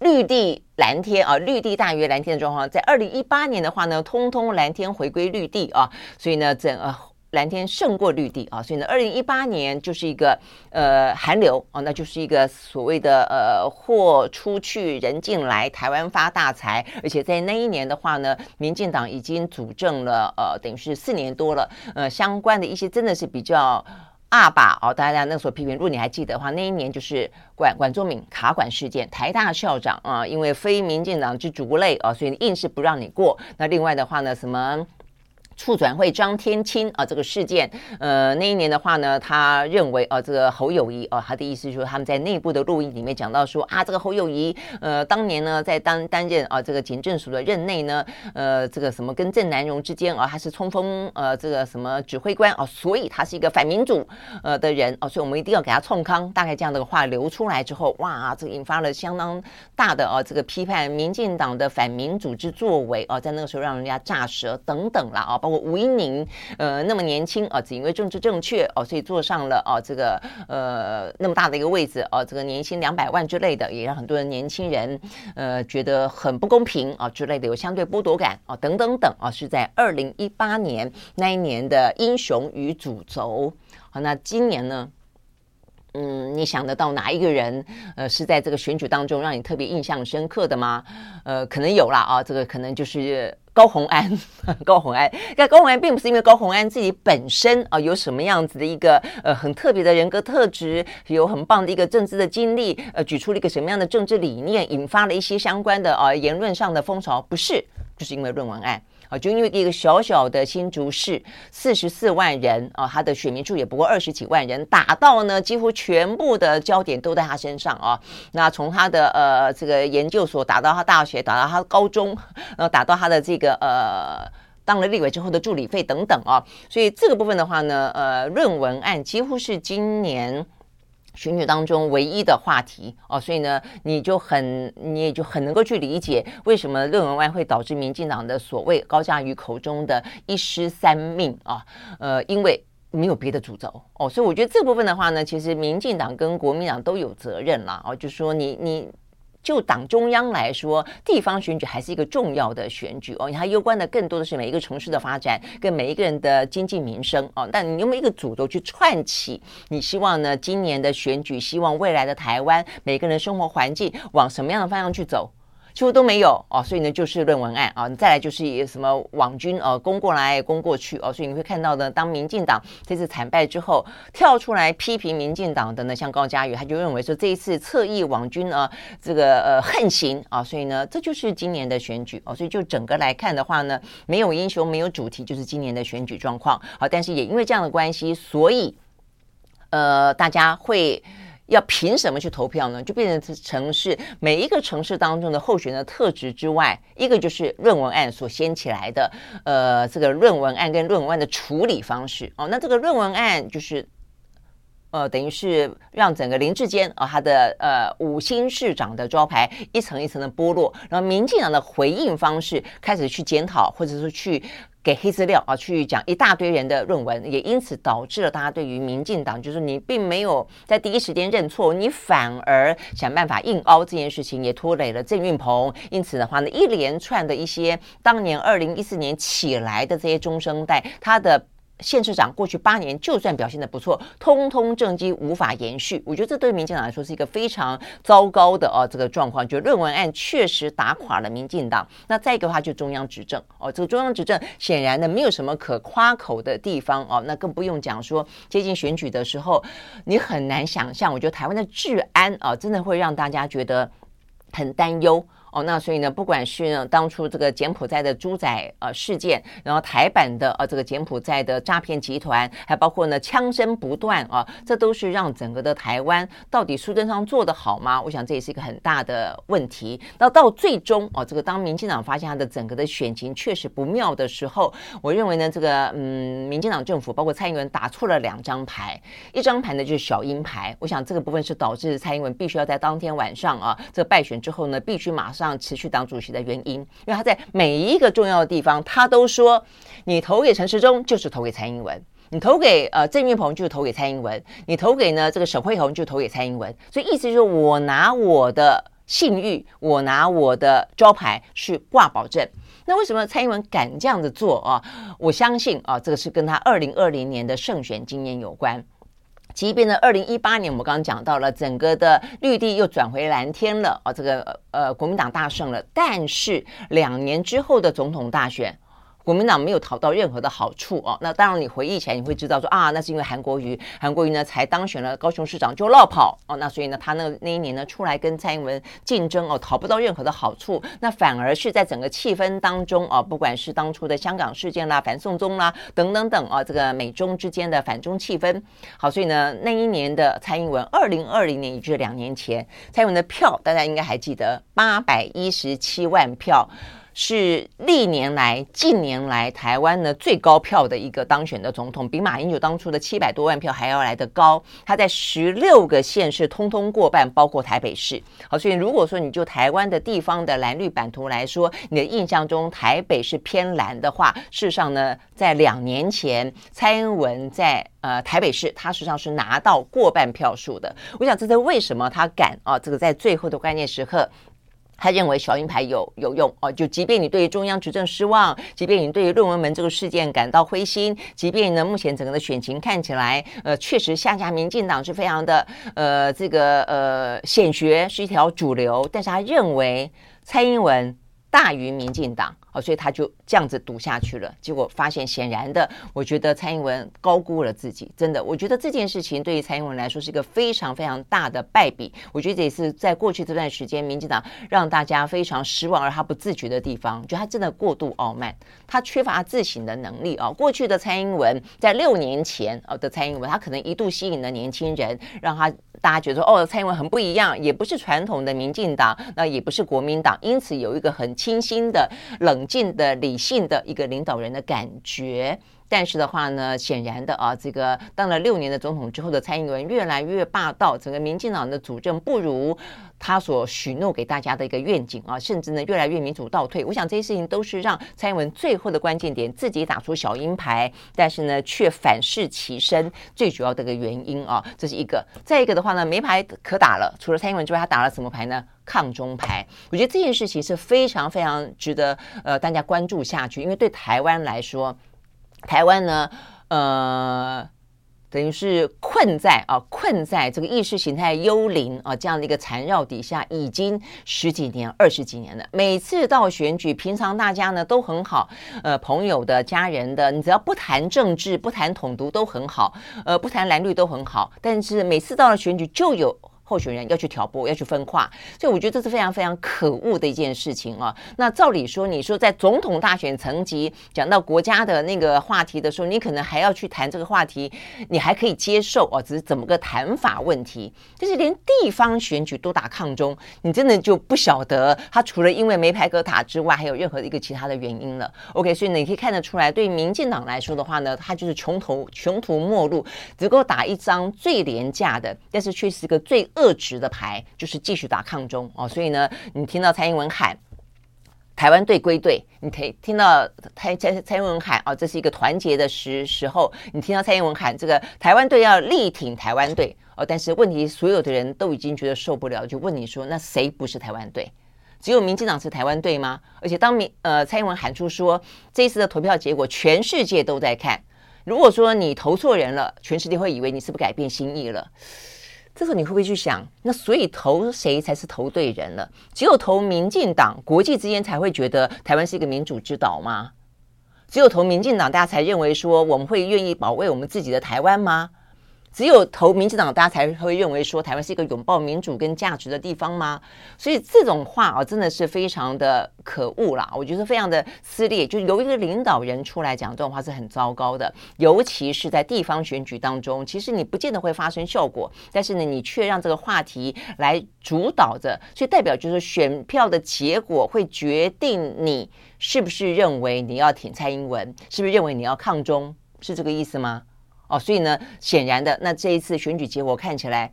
绿地蓝天啊，绿地大于蓝天的状况，在二零一八年的话呢，通通蓝天回归绿地啊，所以呢，整呃蓝天胜过绿地啊，所以呢，二零一八年就是一个呃寒流啊，那就是一个所谓的呃货出去人进来，台湾发大财，而且在那一年的话呢，民进党已经主政了呃，等于是四年多了，呃，相关的一些真的是比较。二把哦，大家那时候批评，如果你还记得的话，那一年就是管管仲敏卡管事件，台大校长啊，因为非民进党之族类啊，所以硬是不让你过。那另外的话呢，什么？促转会张天钦啊，这个事件，呃，那一年的话呢，他认为啊，这个侯友宜啊，他的意思就是他们在内部的录音里面讲到说啊，这个侯友宜，呃，当年呢在当担任啊这个警政署的任内呢，呃，这个什么跟郑南榕之间啊，他是冲锋呃这个什么指挥官啊，所以他是一个反民主呃的人啊，所以我们一定要给他冲康。大概这样的话流出来之后，哇，这引发了相当大的啊这个批判民进党的反民主之作为啊，在那个时候让人家炸舌等等了啊。包括吴英宁，呃，那么年轻啊，只因为政治正确哦，所以坐上了啊这个呃那么大的一个位置哦，这个年薪两百万之类的，也让很多的年轻人呃觉得很不公平啊之类的，有相对剥夺感啊等等等啊，是在二零一八年那一年的英雄与主轴。好，那今年呢？嗯，你想得到哪一个人呃是在这个选举当中让你特别印象深刻的吗？呃，可能有啦啊，这个可能就是。高虹安，*laughs* 高虹安，但高虹安并不是因为高虹安自己本身啊有什么样子的一个呃很特别的人格特质，有很棒的一个政治的经历，呃，举出了一个什么样的政治理念，引发了一些相关的啊言论上的风潮，不是，就是因为论文案。啊就因为一个小小的新竹市，四十四万人啊，他的选民数也不过二十几万人，打到呢几乎全部的焦点都在他身上啊。那从他的呃这个研究所打到他大学，打到他高中，然后打到他的这个呃当了立委之后的助理费等等啊。所以这个部分的话呢，呃，论文案几乎是今年。选举当中唯一的话题哦，所以呢，你就很，你也就很能够去理解为什么论文外会导致民进党的所谓高嘉瑜口中的一失三命啊，呃，因为没有别的主轴哦，所以我觉得这部分的话呢，其实民进党跟国民党都有责任啦哦，就说你你。就党中央来说，地方选举还是一个重要的选举哦，它攸关的更多的是每一个城市的发展，跟每一个人的经济民生哦。但你用一个主轴去串起？你希望呢？今年的选举，希望未来的台湾，每个人的生活环境往什么样的方向去走？几乎都没有哦，所以呢，就是论文案啊，你再来就是什么网军呃攻过来攻过去哦，所以你会看到呢，当民进党这次惨败之后，跳出来批评民进党的呢，像高嘉瑜，他就认为说这一次侧翼网军啊，这个呃横行啊，所以呢，这就是今年的选举哦，所以就整个来看的话呢，没有英雄，没有主题，就是今年的选举状况。好，但是也因为这样的关系，所以呃，大家会。要凭什么去投票呢？就变成城市每一个城市当中的候选人的特质之外，一个就是论文案所掀起来的，呃，这个论文案跟论文案的处理方式哦。那这个论文案就是，呃，等于是让整个林志坚啊、他的呃五星市长的招牌一层一层的剥落，然后民进党的回应方式开始去检讨，或者说去。给黑资料啊，去讲一大堆人的论文，也因此导致了大家对于民进党，就是你并没有在第一时间认错，你反而想办法硬凹这件事情，也拖累了郑运鹏。因此的话呢，一连串的一些当年二零一四年起来的这些中生代，他的。县市长过去八年就算表现得不错，通通政绩无法延续。我觉得这对民进党来说是一个非常糟糕的哦，这个状况。就论文案确实打垮了民进党。那再一个的话，就中央执政哦，这个中央执政显然呢没有什么可夸口的地方哦。那更不用讲说接近选举的时候，你很难想象。我觉得台湾的治安啊，真的会让大家觉得很担忧。哦，那所以呢，不管是呢当初这个柬埔寨的猪仔呃事件，然后台版的呃这个柬埔寨的诈骗集团，还包括呢枪声不断啊，这都是让整个的台湾到底苏贞昌做得好吗？我想这也是一个很大的问题。那到最终哦，这个当民进党发现他的整个的选情确实不妙的时候，我认为呢，这个嗯，民进党政府包括蔡英文打错了两张牌，一张牌呢就是小鹰牌。我想这个部分是导致蔡英文必须要在当天晚上啊，这个败选之后呢，必须马上。让持续当主席的原因，因为他在每一个重要的地方，他都说：你投给陈时中就是投给蔡英文，你投给呃郑运鹏就是投给蔡英文，你投给呢这个沈慧虹就投给蔡英文。所以意思就是我拿我的信誉，我拿我的招牌去挂保证。那为什么蔡英文敢这样子做啊？我相信啊，这个是跟他二零二零年的胜选经验有关。即便呢，二零一八年我们刚刚讲到了，整个的绿地又转回蓝天了啊，这个呃国民党大胜了，但是两年之后的总统大选。国民党没有讨到任何的好处哦，那当然你回忆起来，你会知道说啊，那是因为韩国瑜，韩国瑜呢才当选了高雄市长就落跑哦，那所以呢，他那那一年呢出来跟蔡英文竞争哦，讨不到任何的好处，那反而是在整个气氛当中哦，不管是当初的香港事件啦、反送中啦等等等啊，这个美中之间的反中气氛，好，所以呢，那一年的蔡英文，二零二零年也就是两年前，蔡英文的票大家应该还记得，八百一十七万票。是历年来、近年来台湾呢最高票的一个当选的总统，比马英九当初的七百多万票还要来得高。他在十六个县市通通过半，包括台北市。好，所以如果说你就台湾的地方的蓝绿版图来说，你的印象中台北是偏蓝的话，事实上呢，在两年前蔡英文在呃台北市，他实际上是拿到过半票数的。我想这是为什么他敢啊，这个在最后的关键时刻。他认为小鹰牌有有用哦，就即便你对于中央执政失望，即便你对于论文门这个事件感到灰心，即便呢目前整个的选情看起来，呃，确实下架民进党是非常的，呃，这个呃显学是一条主流，但是他认为蔡英文大于民进党。哦，所以他就这样子赌下去了，结果发现显然的，我觉得蔡英文高估了自己，真的，我觉得这件事情对于蔡英文来说是一个非常非常大的败笔。我觉得这也是在过去这段时间，民进党让大家非常失望而他不自觉的地方，就他真的过度傲慢，他缺乏自省的能力啊。过去的蔡英文在六年前啊的蔡英文，他可能一度吸引了年轻人，让他大家觉得说哦，蔡英文很不一样，也不是传统的民进党，那也不是国民党，因此有一个很清新的冷。冷静的、理性的一个领导人的感觉，但是的话呢，显然的啊，这个当了六年的总统之后的蔡英文越来越霸道，整个民进党的主政不如他所许诺给大家的一个愿景啊，甚至呢越来越民主倒退。我想这些事情都是让蔡英文最后的关键点自己打出小鹰牌，但是呢却反噬其身最主要的一个原因啊，这是一个。再一个的话呢，没牌可打了，除了蔡英文之外，他打了什么牌呢？抗中牌，我觉得这件事情是非常非常值得呃大家关注下去，因为对台湾来说，台湾呢，呃，等于是困在啊困在这个意识形态幽灵啊这样的一个缠绕底下，已经十几年、二十几年了。每次到选举，平常大家呢都很好，呃，朋友的、家人的，你只要不谈政治、不谈统独都很好，呃，不谈蓝绿都很好。但是每次到了选举，就有。候选人要去挑拨，要去分化，所以我觉得这是非常非常可恶的一件事情啊。那照理说，你说在总统大选层级讲到国家的那个话题的时候，你可能还要去谈这个话题，你还可以接受哦，只是怎么个谈法问题。就是连地方选举都打抗中，你真的就不晓得他除了因为没牌可打之外，还有任何一个其他的原因了。OK，所以你可以看得出来，对于民进党来说的话呢，他就是穷途穷途末路，只够打一张最廉价的，但是却是个最恶质的牌，就是继续打抗中哦。所以呢，你听到蔡英文喊台湾队归队，你可以听到蔡蔡蔡英文喊哦，这是一个团结的时时候，你听到蔡英文喊这个台湾队要力挺台湾队哦。但是问题，所有的人都已经觉得受不了，就问你说，那谁不是台湾队？只有民进党是台湾队吗？而且当民呃蔡英文喊出说这一次的投票结果全世界都在看，如果说你投错人了，全世界会以为你是不是改变心意了。这时候你会不会去想，那所以投谁才是投对人了？只有投民进党，国际之间才会觉得台湾是一个民主之岛吗？只有投民进党，大家才认为说我们会愿意保卫我们自己的台湾吗？只有投民进党，大家才会认为说台湾是一个拥抱民主跟价值的地方吗？所以这种话啊，真的是非常的可恶啦！我觉得非常的撕裂，就是由一个领导人出来讲这种话是很糟糕的，尤其是在地方选举当中，其实你不见得会发生效果，但是呢，你却让这个话题来主导着，所以代表就是选票的结果会决定你是不是认为你要挺蔡英文，是不是认为你要抗中，是这个意思吗？哦，所以呢，显然的，那这一次选举结果看起来，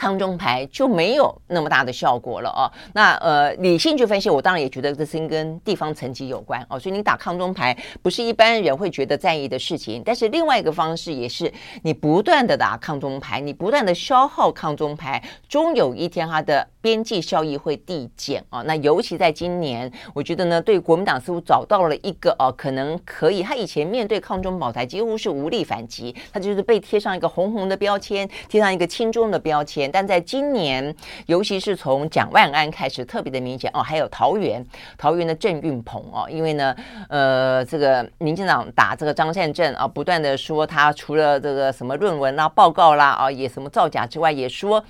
抗中牌就没有那么大的效果了哦。那呃，理性去分析，我当然也觉得这是跟地方层级有关哦。所以你打抗中牌不是一般人会觉得在意的事情。但是另外一个方式也是，你不断的打抗中牌，你不断的消耗抗中牌，终有一天它的边际效益会递减啊。那尤其在今年，我觉得呢，对国民党似乎找到了一个哦，可能可以。他以前面对抗中保台几乎是无力反击，他就是被贴上一个红红的标签，贴上一个亲中的标签。但在今年，尤其是从蒋万安开始，特别的明显哦。还有桃园，桃园的郑运鹏哦，因为呢，呃，这个民进党打这个张善政啊，不断的说他除了这个什么论文啦、报告啦啊，也什么造假之外，也说。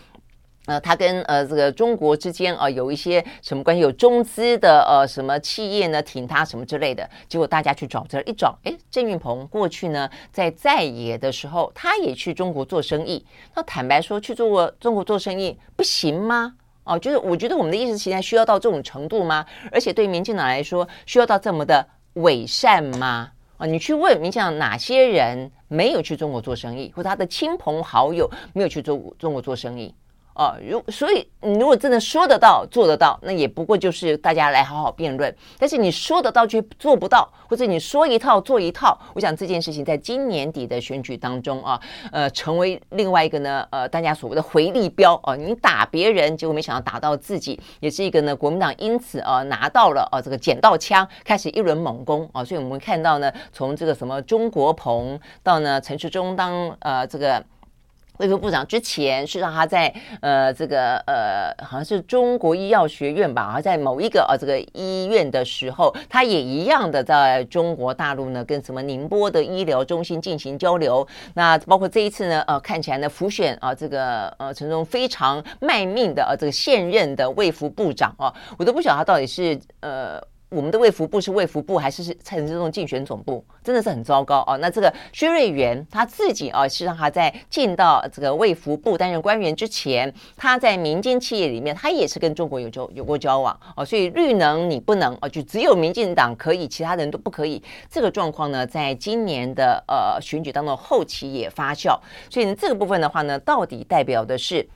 呃，他跟呃这个中国之间啊、有一些什么关系？有中资的呃什么企业呢挺他什么之类的。结果大家去找这一找，哎，郑运鹏过去呢在在野的时候，他也去中国做生意。那坦白说，去做过中国做生意不行吗？哦，就是我觉得我们的意识形态需要到这种程度吗？而且对民进党来说，需要到这么的伪善吗？啊、你去问民进党哪些人没有去中国做生意，或他的亲朋好友没有去中中国做生意？哦，如所以你如果真的说得到做得到，那也不过就是大家来好好辩论。但是你说得到却做不到，或者你说一套做一套，我想这件事情在今年底的选举当中啊，呃，成为另外一个呢，呃，大家所谓的回力镖哦、啊，你打别人，结果没想到打到自己，也是一个呢，国民党因此啊拿到了啊这个捡到枪，开始一轮猛攻啊。所以我们看到呢，从这个什么中国鹏到呢陈时中当呃这个。卫福部长之前是让他在呃这个呃好像是中国医药学院吧，而在某一个呃这个医院的时候，他也一样的在中国大陆呢跟什么宁波的医疗中心进行交流。那包括这一次呢，呃看起来呢浮选啊这个呃陈忠非常卖命的呃这个现任的卫福部长啊，我都不晓得他到底是呃。我们的卫福部是卫福部还是是陈时中竞选总部？真的是很糟糕哦。那这个薛瑞元他自己啊，是让他在进到这个卫福部担任官员之前，他在民间企业里面，他也是跟中国有交有过交往哦。所以绿能你不能哦，就只有民进党可以，其他人都不可以。这个状况呢，在今年的呃选举当中后期也发酵。所以呢，这个部分的话呢，到底代表的是？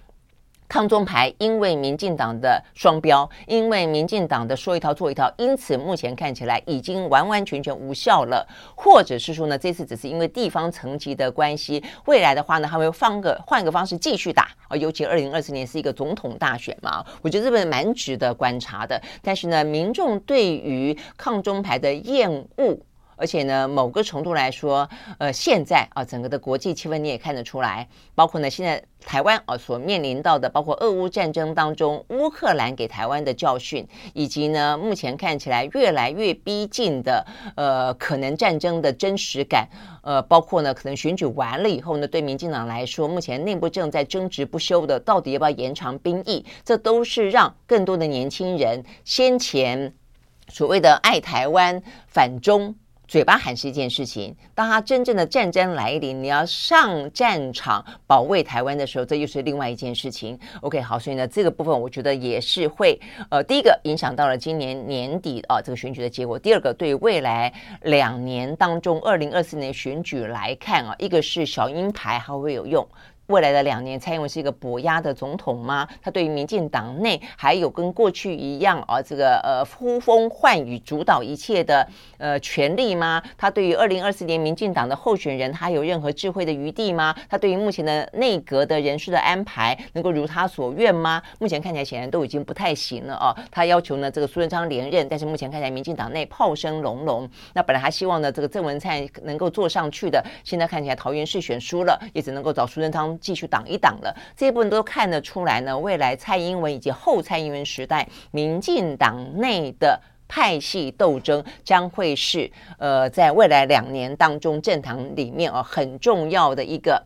抗中牌，因为民进党的双标，因为民进党的说一套做一套，因此目前看起来已经完完全全无效了。或者是说呢，这次只是因为地方层级的关系，未来的话呢，他会放个换个方式继续打啊。尤其二零二四年是一个总统大选嘛，我觉得这个蛮值得观察的。但是呢，民众对于抗中牌的厌恶。而且呢，某个程度来说，呃，现在啊，整个的国际气氛你也看得出来，包括呢，现在台湾啊所面临到的，包括俄乌战争当中乌克兰给台湾的教训，以及呢，目前看起来越来越逼近的呃可能战争的真实感，呃，包括呢，可能选举完了以后呢，对民进党来说，目前内部正在争执不休的，到底要不要延长兵役，这都是让更多的年轻人先前所谓的爱台湾反中。嘴巴喊是一件事情，当他真正的战争来临，你要上战场保卫台湾的时候，这又是另外一件事情。OK，好，所以呢，这个部分我觉得也是会，呃，第一个影响到了今年年底啊这个选举的结果。第二个，对未来两年当中，二零二四年选举来看啊，一个是小鹰牌还会有用。未来的两年，蔡英文是一个博压的总统吗？他对于民进党内还有跟过去一样啊，这个呃呼风唤雨、主导一切的呃权力吗？他对于二零二四年民进党的候选人，他有任何智慧的余地吗？他对于目前的内阁的人事的安排，能够如他所愿吗？目前看起来显然都已经不太行了啊。他要求呢这个苏贞昌连任，但是目前看起来民进党内炮声隆隆。那本来还希望呢这个郑文灿能够坐上去的，现在看起来桃园市选输了，也只能够找苏贞昌。继续挡一挡了，这一部分都看得出来呢。未来蔡英文以及后蔡英文时代，民进党内的派系斗争将会是呃，在未来两年当中政坛里面啊很重要的一个。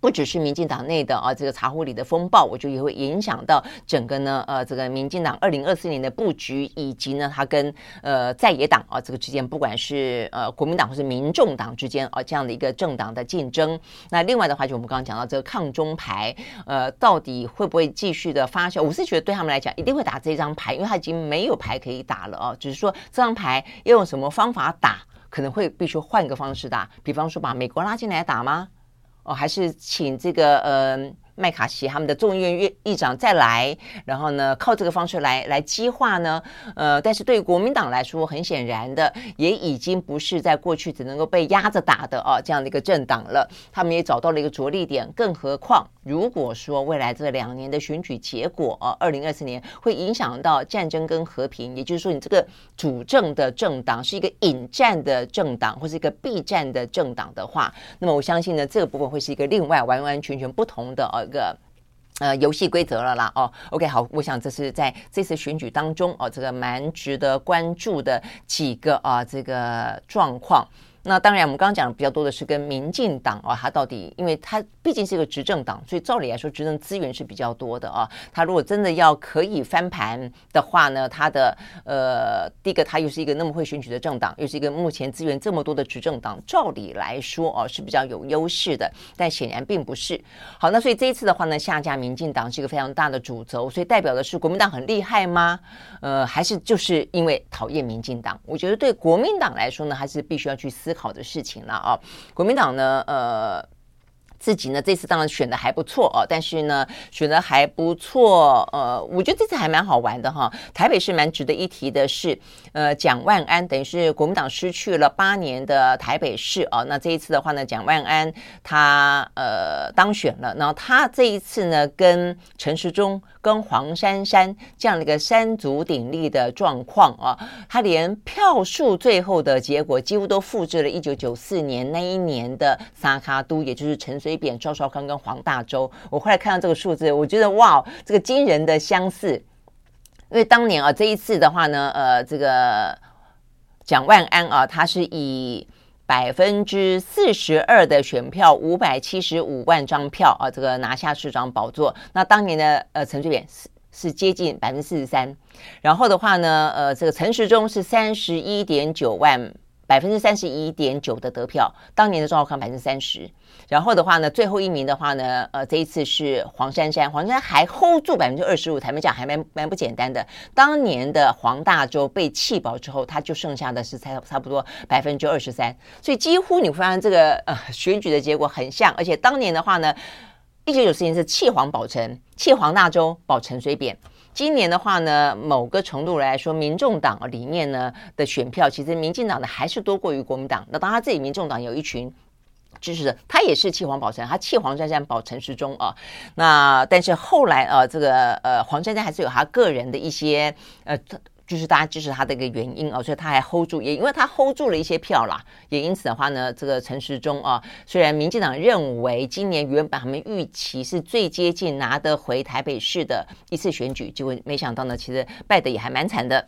不只是民进党内的啊，这个茶壶里的风暴，我觉得也会影响到整个呢，呃，这个民进党二零二四年的布局，以及呢，他跟呃在野党啊这个之间，不管是呃国民党或是民众党之间啊这样的一个政党的竞争。那另外的话，就我们刚刚讲到这个抗中牌，呃，到底会不会继续的发酵？我是觉得对他们来讲，一定会打这张牌，因为他已经没有牌可以打了啊。只是说这张牌要用什么方法打，可能会必须换个方式打，比方说把美国拉进来打吗？哦，还是请这个呃。麦卡锡他们的众议院议长再来，然后呢，靠这个方式来来激化呢，呃，但是对于国民党来说，很显然的，也已经不是在过去只能够被压着打的啊这样的一个政党了。他们也找到了一个着力点，更何况如果说未来这两年的选举结果啊，二零二四年会影响到战争跟和平，也就是说，你这个主政的政党是一个引战的政党，或是一个避战的政党的话，那么我相信呢，这个部分会是一个另外完完全全不同的啊。个呃游戏规则了啦哦，OK 好，我想这是在这次选举当中哦，这个蛮值得关注的几个啊这个状况。那当然，我们刚刚讲的比较多的是跟民进党啊，他到底，因为他毕竟是一个执政党，所以照理来说，执政资源是比较多的啊。他如果真的要可以翻盘的话呢，他的呃，第一个他又是一个那么会选举的政党，又是一个目前资源这么多的执政党，照理来说哦、啊、是比较有优势的，但显然并不是。好，那所以这一次的话呢，下架民进党是一个非常大的主轴，所以代表的是国民党很厉害吗？呃，还是就是因为讨厌民进党？我觉得对国民党来说呢，还是必须要去思。思考的事情了啊，国民党呢，呃。自己呢，这次当然选的还不错哦，但是呢，选的还不错，呃，我觉得这次还蛮好玩的哈。台北是蛮值得一提的是，呃，蒋万安等于是国民党失去了八年的台北市哦，那这一次的话呢，蒋万安他呃当选了，然后他这一次呢，跟陈时中、跟黄珊珊这样的一个三足鼎立的状况啊，他连票数最后的结果几乎都复制了一九九四年那一年的萨卡都，也就是陈水。扁赵少康跟黄大洲，我后来看到这个数字，我觉得哇，这个惊人的相似。因为当年啊，这一次的话呢，呃，这个蒋万安啊，他是以百分之四十二的选票，五百七十五万张票啊，这个拿下市长宝座。那当年的呃陈水扁是是接近百分之四十三，然后的话呢，呃，这个陈时中是三十一点九万。百分之三十一点九的得票，当年的赵少康百分之三十，然后的话呢，最后一名的话呢，呃，这一次是黄珊珊，黄珊珊还 hold 住百分之二十五，台面讲还蛮蛮不简单的。当年的黄大洲被弃保之后，他就剩下的是才差不多百分之二十三，所以几乎你会发现这个呃选举的结果很像，而且当年的话呢，一九九四年是弃黄保陈，弃黄大洲保陈水扁。今年的话呢，某个程度来说，民众党里面呢的选票，其实民进党的还是多过于国民党。那当然自己民众党有一群支持者，他也是弃黄保陈，他弃黄珊珊保陈时中啊。那但是后来啊，这个呃黄珊珊还是有他个人的一些呃。就是大家支持他的一个原因啊，所以他还 hold 住，也因为他 hold 住了一些票啦，也因此的话呢，这个陈时中啊，虽然民进党认为今年原本他们预期是最接近拿得回台北市的一次选举，结果没想到呢，其实败的也还蛮惨的。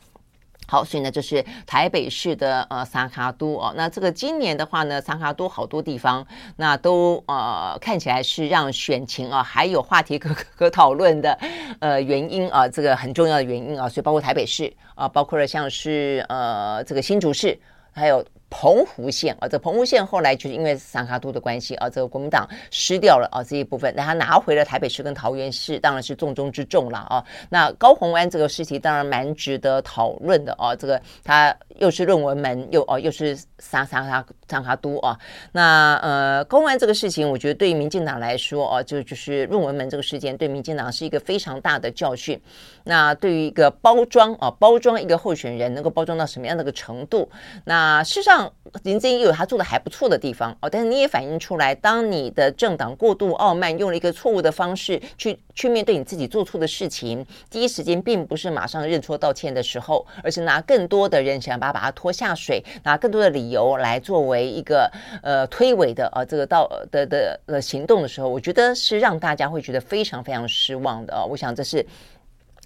好，所以呢，就是台北市的呃三卡都哦。那这个今年的话呢，三卡都好多地方那都呃看起来是让选情啊还有话题可可讨论的呃原因啊，这个很重要的原因啊。所以包括台北市啊，包括了像是呃这个新竹市，还有。澎湖县啊，这澎湖县后来就是因为三卡都的关系啊，这个国民党失掉了啊这一部分，但他拿回了台北市跟桃园市，当然是重中之重了啊。那高雄湾这个事情当然蛮值得讨论的啊，这个他又是论文门，又哦又是三三三三脚督啊。那呃公安这个事情，我觉得对于民进党来说啊，就就是论文门这个事件对民进党是一个非常大的教训。那对于一个包装啊，包装一个候选人能够包装到什么样的一个程度？那事实上。林正英有他做的还不错的地方哦，但是你也反映出来，当你的政党过度傲慢，用了一个错误的方式去去面对你自己做错的事情，第一时间并不是马上认错道歉的时候，而是拿更多的人想把把他拖下水，拿更多的理由来作为一个呃推诿的呃这个道的的的行动的时候，我觉得是让大家会觉得非常非常失望的哦。我想这是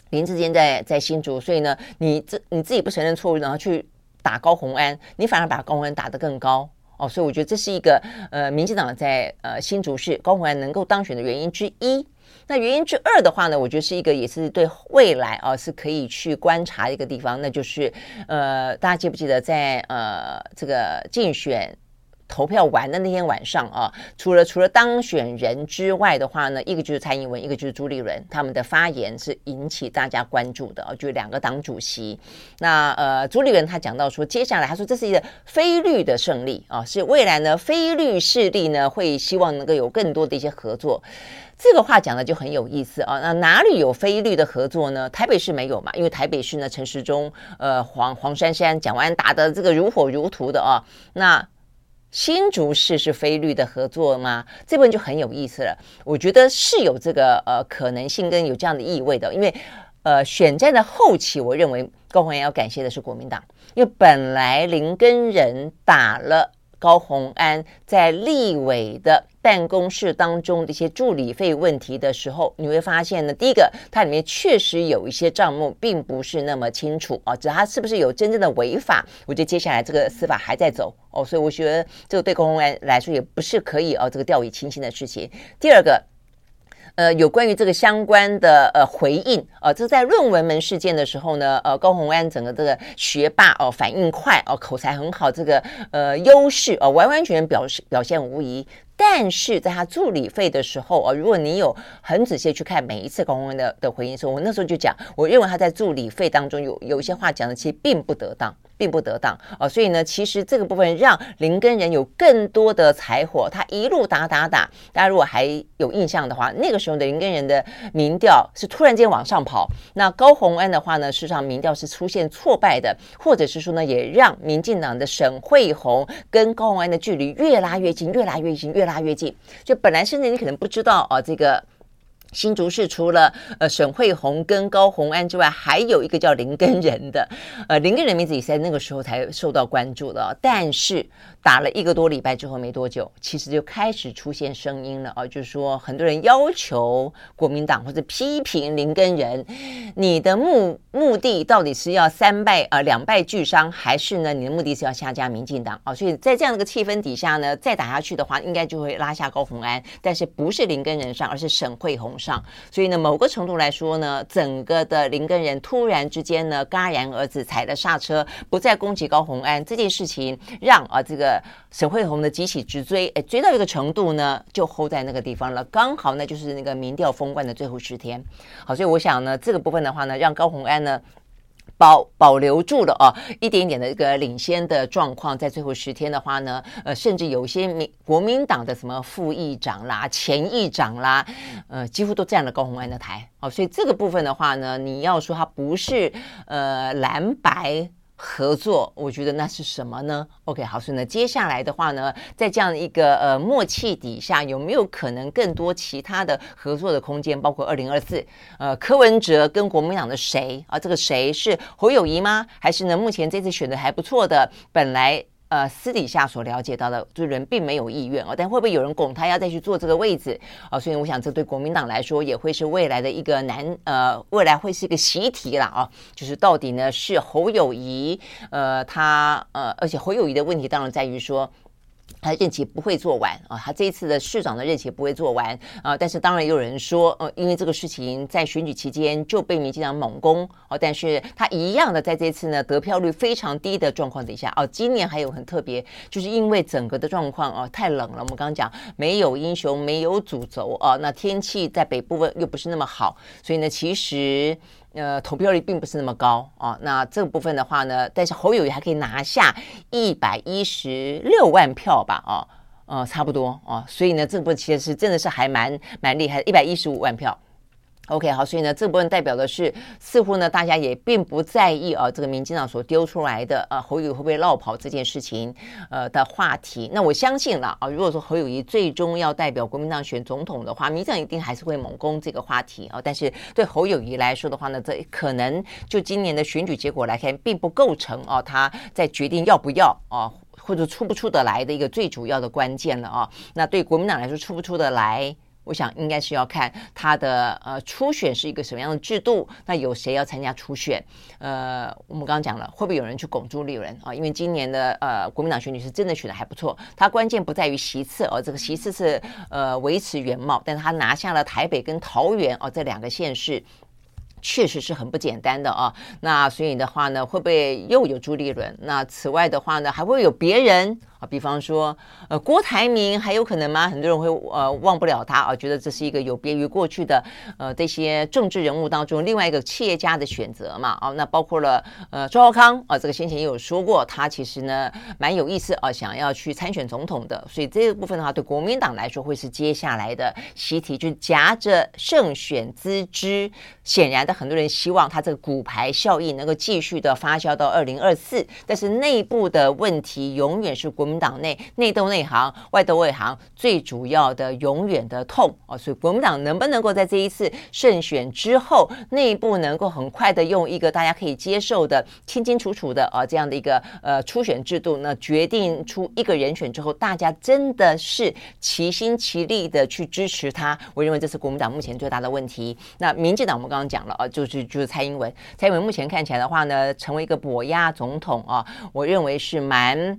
林志坚在在新竹，所以呢，你这你自己不承认错误，然后去。打高虹安，你反而把高虹安打得更高哦，所以我觉得这是一个呃，民进党在呃新竹市高虹安能够当选的原因之一。那原因之二的话呢，我觉得是一个也是对未来啊、是可以去观察的一个地方，那就是呃，大家记不记得在呃这个竞选。投票完的那天晚上啊，除了除了当选人之外的话呢，一个就是蔡英文，一个就是朱立伦，他们的发言是引起大家关注的啊，就两个党主席。那呃，朱立伦他讲到说，接下来他说这是一个非绿的胜利啊，是未来呢非绿势力呢会希望能够有更多的一些合作。这个话讲的就很有意思啊。那哪里有非绿的合作呢？台北市没有嘛，因为台北市呢陈时中呃黄黄珊珊讲完打的这个如火如荼的啊，那。新竹市是非绿的合作吗？这部分就很有意思了。我觉得是有这个呃可能性跟有这样的意味的，因为呃选战的后期，我认为高宏安要感谢的是国民党，因为本来林根仁打了。高宏安在立委的办公室当中的一些助理费问题的时候，你会发现呢，第一个，它里面确实有一些账目并不是那么清楚啊，只它是不是有真正的违法？我觉得接下来这个司法还在走哦，所以我觉得这个对高虹安来说也不是可以哦，这个掉以轻心的事情。第二个。呃，有关于这个相关的呃回应，呃，这在论文门事件的时候呢，呃，高洪安整个这个学霸哦，反应快哦，口才很好，这个呃优势哦，完完全全表示表现无疑。但是在他助理费的时候啊，如果你有很仔细去看每一次公公的的回应说，我那时候就讲，我认为他在助理费当中有有一些话讲的其实并不得当。并不得当啊，所以呢，其实这个部分让林根仁有更多的柴火，他一路打打打。大家如果还有印象的话，那个时候的林根仁的民调是突然间往上跑。那高虹安的话呢，事实上民调是出现挫败的，或者是说呢，也让民进党的沈惠红跟高虹安的距离越拉越近，越拉越近，越拉越近。就本来甚至你可能不知道啊，这个。新竹市除了呃沈慧红跟高虹安之外，还有一个叫林根仁的，呃林根仁名字也在那个时候才受到关注的。但是打了一个多礼拜之后没多久，其实就开始出现声音了啊，就是说很多人要求国民党或者批评林根仁，你的目目的到底是要三败呃两败俱伤，还是呢你的目的是要下架民进党啊？所以在这样的一个气氛底下呢，再打下去的话，应该就会拉下高虹安，但是不是林根仁上，而是沈慧红。上所以呢，某个程度来说呢，整个的林根人突然之间呢，戛然而止，踩了刹车，不再攻击高虹安这件事情，让啊这个沈慧红的急起直追，哎，追到一个程度呢，就 hold 在那个地方了，刚好呢就是那个民调封关的最后十天，好，所以我想呢，这个部分的话呢，让高虹安呢。保保留住了啊，一点一点的一个领先的状况，在最后十天的话呢，呃，甚至有些民国民党的什么副议长啦、前议长啦，呃，几乎都占了高鸿安的台。哦，所以这个部分的话呢，你要说它不是呃蓝白合作，我觉得那是什么呢？OK，好，所以呢，接下来的话呢，在这样一个呃默契底下，有没有可能更多其他的合作的空间？包括二零二四，呃，柯文哲跟国民党的谁啊？这个谁是侯友谊吗？还是呢？目前这次选的还不错的，本来。呃，私底下所了解到的，就人并没有意愿哦，但会不会有人拱他要再去坐这个位置啊、所以我想，这对国民党来说也会是未来的一个难呃，未来会是一个习题了啊。就是到底呢是侯友谊呃，他呃，而且侯友谊的问题当然在于说。他任期不会做完啊，他这一次的市长的任期不会做完啊，但是当然也有人说，呃，因为这个事情在选举期间就被民进党猛攻哦，但是他一样的在这次呢得票率非常低的状况底下哦，今年还有很特别，就是因为整个的状况哦太冷了，我们刚刚讲没有英雄没有主轴啊，那天气在北部又不是那么好，所以呢其实。呃，投票率并不是那么高啊。那这部分的话呢，但是侯友谊还可以拿下一百一十六万票吧？啊，呃，差不多啊。所以呢，这部分其实是真的是还蛮蛮厉害的，一百一十五万票。OK，好，所以呢，这部分代表的是，似乎呢，大家也并不在意啊，这个民进党所丢出来的呃、啊，侯友宜会不会落跑这件事情，呃的话题。那我相信了啊，如果说侯友宜最终要代表国民党选总统的话，民进党一定还是会猛攻这个话题啊。但是对侯友宜来说的话呢，这可能就今年的选举结果来看，并不构成啊，他在决定要不要啊，或者出不出得来的一个最主要的关键了啊。那对国民党来说，出不出得来？我想应该是要看他的呃初选是一个什么样的制度，那有谁要参加初选？呃，我们刚刚讲了，会不会有人去拱朱立伦啊？因为今年的呃国民党选举是真的选的还不错，他关键不在于席次哦，这个席次是呃维持原貌，但是他拿下了台北跟桃园哦这两个县市，确实是很不简单的啊。那所以的话呢，会不会又有朱立伦？那此外的话呢，还会有别人？啊，比方说，呃，郭台铭还有可能吗？很多人会呃忘不了他啊，觉得这是一个有别于过去的呃这些政治人物当中另外一个企业家的选择嘛。啊，那包括了呃赵少康啊，这个先前也有说过，他其实呢蛮有意思啊，想要去参选总统的。所以这个部分的话，对国民党来说会是接下来的习题，就夹着胜选资质。显然的，很多人希望他这个骨牌效应能够继续的发酵到二零二四，但是内部的问题永远是国。国民党内内斗内行，外斗外行，最主要的永远的痛啊！所以国民党能不能够在这一次胜选之后，内部能够很快的用一个大家可以接受的、清清楚楚的啊这样的一个呃初选制度那，决定出一个人选之后，大家真的是齐心齐力的去支持他。我认为这是国民党目前最大的问题。那民进党我们刚刚讲了啊，就是就是蔡英文，蔡英文目前看起来的话呢，成为一个跛压总统啊，我认为是蛮。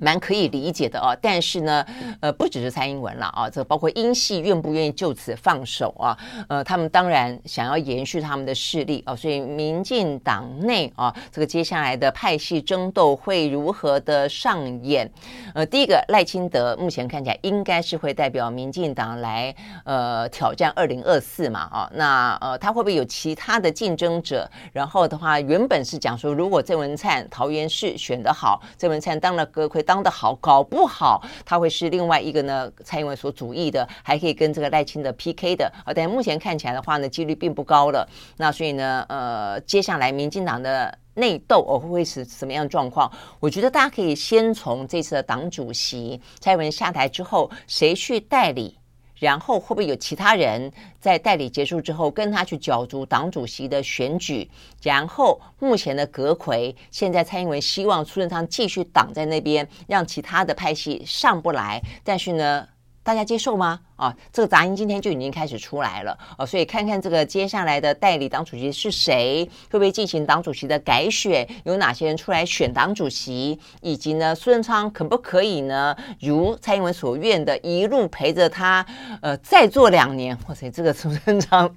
蛮可以理解的啊，但是呢，呃，不只是蔡英文了啊，这包括英系愿不愿意就此放手啊？呃，他们当然想要延续他们的势力啊，所以民进党内啊，这个接下来的派系争斗会如何的上演？呃，第一个赖清德目前看起来应该是会代表民进党来呃挑战二零二四嘛啊，那呃他会不会有其他的竞争者？然后的话，原本是讲说如果郑文灿桃园市选得好，郑文灿当了阁揆。当的好，搞不好他会是另外一个呢，蔡英文所主义的，还可以跟这个赖清德 PK 的啊。但目前看起来的话呢，几率并不高了。那所以呢，呃，接下来民进党的内斗哦，会是什么样的状况？我觉得大家可以先从这次的党主席蔡英文下台之后，谁去代理？然后会不会有其他人在代理结束之后跟他去角逐党主席的选举？然后目前的阁魁，现在蔡英文希望苏贞昌继续挡在那边，让其他的派系上不来。但是呢，大家接受吗？啊，这个杂音今天就已经开始出来了啊，所以看看这个接下来的代理党主席是谁，会不会进行党主席的改选，有哪些人出来选党主席，以及呢，苏贞昌可不可以呢，如蔡英文所愿的，一路陪着他，呃，再做两年？哇塞，这个苏贞昌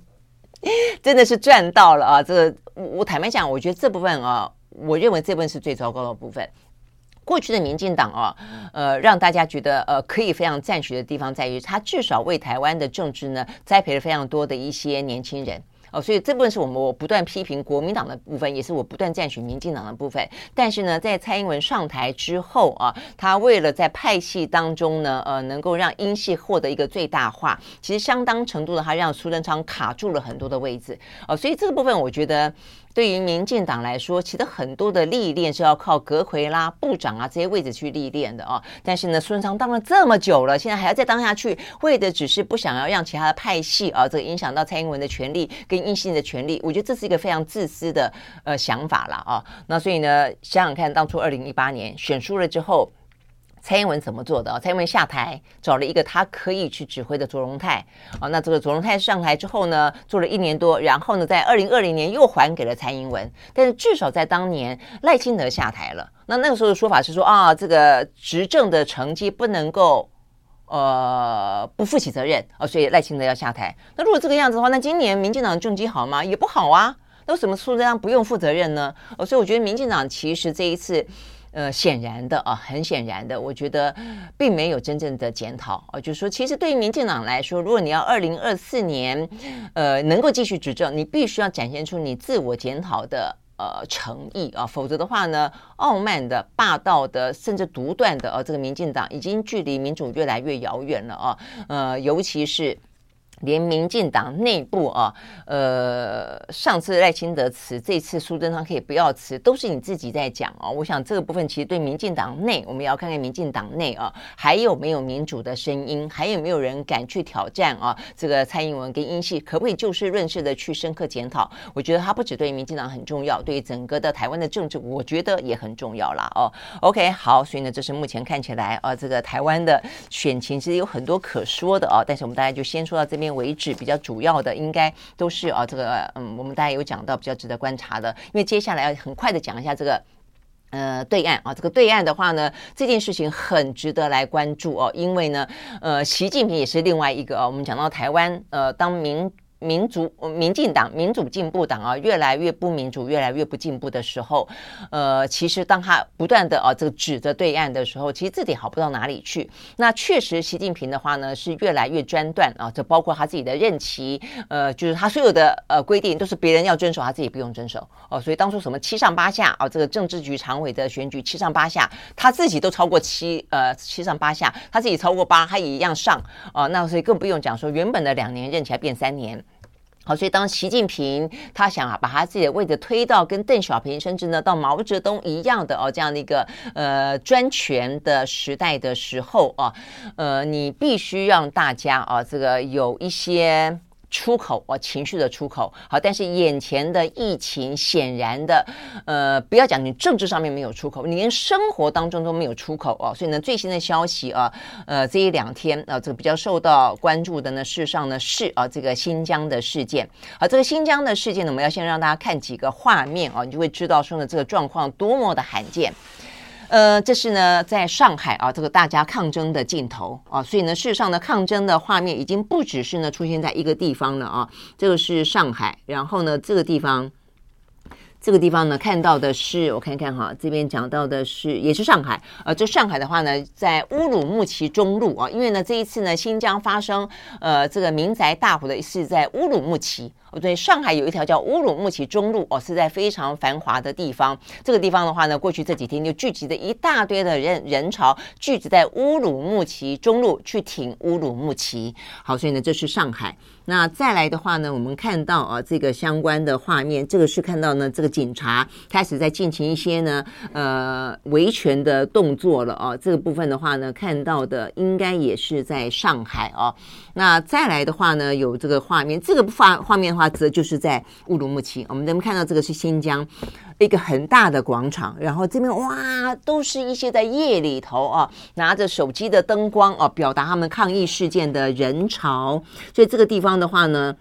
*laughs* 真的是赚到了啊！这个我坦白讲，我觉得这部分啊，我认为这部分是最糟糕的部分。过去的民进党啊，呃，让大家觉得呃可以非常赞许的地方在于，他至少为台湾的政治呢栽培了非常多的一些年轻人哦，所以这部分是我们我不断批评国民党的部分，也是我不断赞许民进党的部分。但是呢，在蔡英文上台之后啊，他为了在派系当中呢，呃，能够让英系获得一个最大化，其实相当程度的，他让苏贞昌卡住了很多的位置哦，所以这个部分我觉得。对于民进党来说，其实很多的历练是要靠阁揆啦、部长啊这些位置去历练的啊。但是呢，孙昌当了这么久了，现在还要再当下去，为的只是不想要让其他的派系啊，这个影响到蔡英文的权力跟英系的权力。我觉得这是一个非常自私的呃想法了啊。那所以呢，想想看，当初二零一八年选输了之后。蔡英文怎么做的？蔡英文下台，找了一个他可以去指挥的卓荣泰。哦，那这个卓荣泰上台之后呢，做了一年多，然后呢，在二零二零年又还给了蔡英文。但是至少在当年，赖清德下台了。那那个时候的说法是说啊，这个执政的成绩不能够呃不负起责任啊，所以赖清德要下台。那如果这个样子的话，那今年民进党的政绩好吗？也不好啊。那为什么苏贞昌不用负责任呢？哦，所以我觉得民进党其实这一次。呃，显然的啊，很显然的，我觉得并没有真正的检讨啊，就是说，其实对于民进党来说，如果你要二零二四年，呃，能够继续执政，你必须要展现出你自我检讨的呃诚意啊，否则的话呢，傲慢的、霸道的，甚至独断的啊，这个民进党已经距离民主越来越遥远了啊，呃，尤其是。连民进党内部啊，呃，上次赖清德辞，这次苏贞昌可以不要辞，都是你自己在讲啊。我想这个部分其实对民进党内，我们也要看看民进党内啊，还有没有民主的声音，还有没有人敢去挑战啊？这个蔡英文跟英系可不可以就事论事的去深刻检讨？我觉得他不只对民进党很重要，对整个的台湾的政治，我觉得也很重要啦。哦。OK，好，所以呢，这是目前看起来啊，这个台湾的选情其实有很多可说的啊，但是我们大家就先说到这边。为止比较主要的应该都是啊，这个嗯，我们大家有讲到比较值得观察的，因为接下来要很快的讲一下这个呃对岸啊，这个对岸的话呢，这件事情很值得来关注哦，因为呢，呃，习近平也是另外一个啊，我们讲到台湾呃，当民。民族、民进党、民主进步党啊，越来越不民主，越来越不进步的时候，呃，其实当他不断的啊这个指着对岸的时候，其实自己好不到哪里去。那确实，习近平的话呢是越来越专断啊，这包括他自己的任期，呃，就是他所有的呃规定都是别人要遵守，他自己不用遵守哦。所以当初什么七上八下啊，这个政治局常委的选举七上八下，他自己都超过七呃七上八下，他自己超过八，他也一样上啊。那所以更不用讲说原本的两年任期还变三年。好，所以当习近平他想啊，把他自己的位置推到跟邓小平甚至呢到毛泽东一样的哦这样的一个呃专权的时代的时候啊，呃，你必须让大家啊这个有一些。出口哦，情绪的出口好，但是眼前的疫情显然的，呃，不要讲你政治上面没有出口，你连生活当中都没有出口哦。所以呢，最新的消息啊，呃，这一两天啊，这个比较受到关注的呢，事实上呢是啊，这个新疆的事件。好，这个新疆的事件呢，我们要先让大家看几个画面啊，你就会知道说呢，这个状况多么的罕见。呃，这是呢，在上海啊，这个大家抗争的镜头啊，所以呢，事实上呢，抗争的画面已经不只是呢出现在一个地方了啊，这个是上海，然后呢，这个地方。这个地方呢，看到的是我看看哈，这边讲到的是也是上海，呃，这上海的话呢，在乌鲁木齐中路啊，因为呢这一次呢新疆发生呃这个民宅大火的是在乌鲁木齐，哦对，上海有一条叫乌鲁木齐中路哦，是在非常繁华的地方，这个地方的话呢，过去这几天就聚集了一大堆的人人潮，聚集在乌鲁木齐中路去挺乌鲁木齐，好，所以呢这是上海。那再来的话呢，我们看到啊，这个相关的画面，这个是看到呢，这个警察开始在进行一些呢，呃，维权的动作了啊。这个部分的话呢，看到的应该也是在上海啊。那再来的话呢，有这个画面，这个画画面的话，则就是在乌鲁木齐。我们能看到这个是新疆一个很大的广场，然后这边哇，都是一些在夜里头啊，拿着手机的灯光啊，表达他们抗议事件的人潮。所以这个地方。的话呢，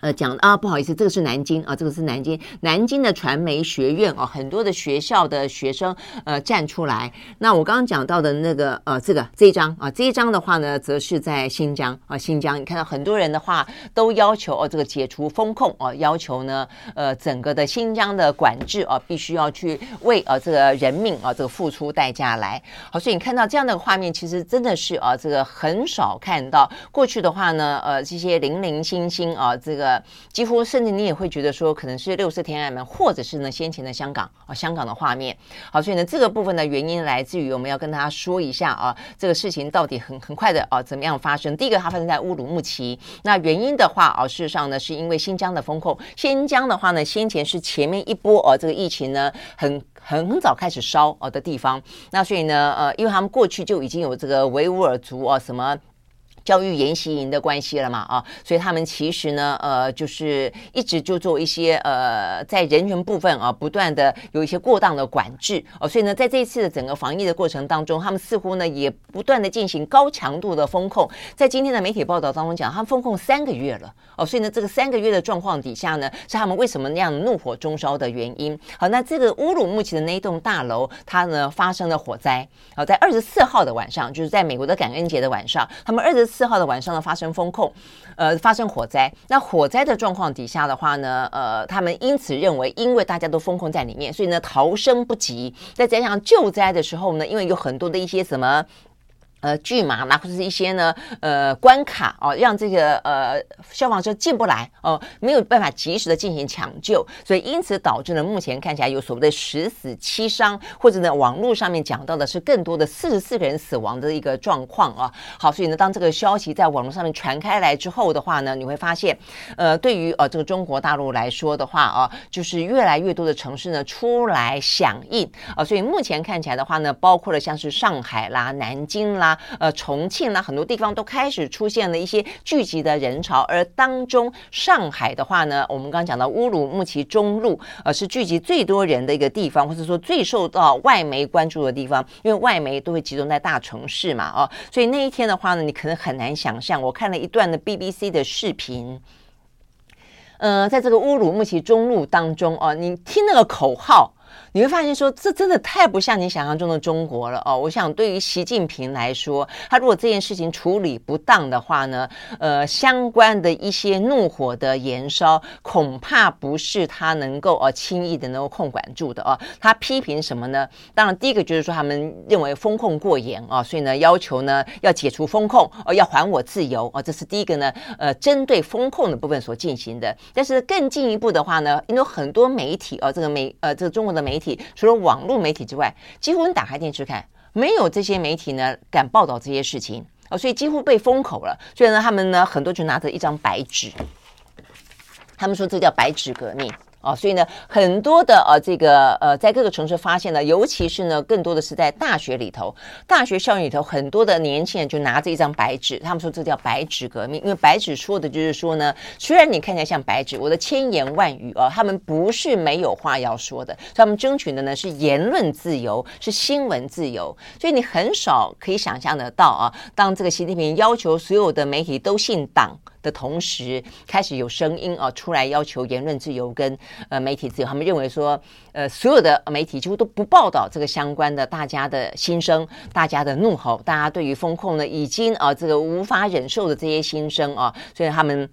呃，讲啊，不好意思，这个是南京啊，这个是南京，南京的传媒学院啊，很多的学校的学生呃站出来。那我刚刚讲到的那个呃，这个这一张啊，这一张的话呢，则是在新疆啊，新疆，你看到很多人的话都要求哦，这个解除封控啊，要求呢，呃，整个的新疆的管制啊，必须要去为啊这个人命啊这个付出代价来。好，所以你看到这样的画面，其实真的是啊，这个很少看到。过去的话呢，呃，这些零零星星啊，这个。呃几乎甚至你也会觉得说，可能是六四天安门，或者是呢先前的香港啊，香港的画面。好，所以呢这个部分的原因来自于我们要跟大家说一下啊，这个事情到底很很快的啊怎么样发生？第一个它发生在乌鲁木齐，那原因的话啊，事实上呢是因为新疆的封控。新疆的话呢，先前是前面一波啊这个疫情呢很很很早开始烧啊的地方，那所以呢呃，因为他们过去就已经有这个维吾尔族啊什么。教育研习营的关系了嘛啊，所以他们其实呢，呃，就是一直就做一些呃，在人员部分啊，不断的有一些过当的管制哦，所以呢，在这一次的整个防疫的过程当中，他们似乎呢也不断的进行高强度的风控。在今天的媒体报道当中讲，他们风控三个月了哦，所以呢，这个三个月的状况底下呢，是他们为什么那样怒火中烧的原因。好，那这个乌鲁木齐的那一栋大楼，它呢发生了火灾。好，在二十四号的晚上，就是在美国的感恩节的晚上，他们二十四四。号的晚上呢，发生风控，呃，发生火灾。那火灾的状况底下的话呢，呃，他们因此认为，因为大家都封控在里面，所以呢，逃生不及。再加上救灾的时候呢，因为有很多的一些什么。呃，巨马啦，或者是一些呢，呃，关卡哦，让这个呃消防车进不来哦，没有办法及时的进行抢救，所以因此导致呢，目前看起来有所谓的十死七伤，或者呢，网络上面讲到的是更多的四十四个人死亡的一个状况啊。好，所以呢，当这个消息在网络上面传开来之后的话呢，你会发现，呃，对于呃这个中国大陆来说的话啊，就是越来越多的城市呢出来响应啊，所以目前看起来的话呢，包括了像是上海啦、南京啦。呃，重庆呢，很多地方都开始出现了一些聚集的人潮，而当中上海的话呢，我们刚刚讲到乌鲁木齐中路，呃，是聚集最多人的一个地方，或者说最受到外媒关注的地方，因为外媒都会集中在大城市嘛，哦，所以那一天的话呢，你可能很难想象，我看了一段的 BBC 的视频，呃，在这个乌鲁木齐中路当中，哦，你听那个口号。你会发现说，这真的太不像你想象中的中国了哦。我想，对于习近平来说，他如果这件事情处理不当的话呢，呃，相关的一些怒火的延烧，恐怕不是他能够呃轻易的能够控管住的哦。他批评什么呢？当然，第一个就是说，他们认为风控过严啊，所以呢，要求呢要解除风控哦，要还我自由哦，这是第一个呢，呃，针对风控的部分所进行的。但是更进一步的话呢，因为很多媒体哦，这个媒呃，这个中国的媒。媒体除了网络媒体之外，几乎你打开电视看，没有这些媒体呢敢报道这些事情哦，所以几乎被封口了。所以呢，他们呢很多就拿着一张白纸，他们说这叫白纸革命。啊，所以呢，很多的呃，这个呃，在各个城市发现了，尤其是呢，更多的是在大学里头，大学校园里头，很多的年轻人就拿着一张白纸，他们说这叫白纸革命，因为白纸说的就是说呢，虽然你看起来像白纸，我的千言万语啊，他们不是没有话要说的，所以他们争取的呢是言论自由，是新闻自由，所以你很少可以想象得到啊，当这个习近平要求所有的媒体都姓党。的同时，开始有声音啊出来要求言论自由跟呃媒体自由。他们认为说，呃，所有的媒体几乎都不报道这个相关的大家的心声、大家的怒吼、大家对于风控呢已经啊这个无法忍受的这些心声啊，所以他们。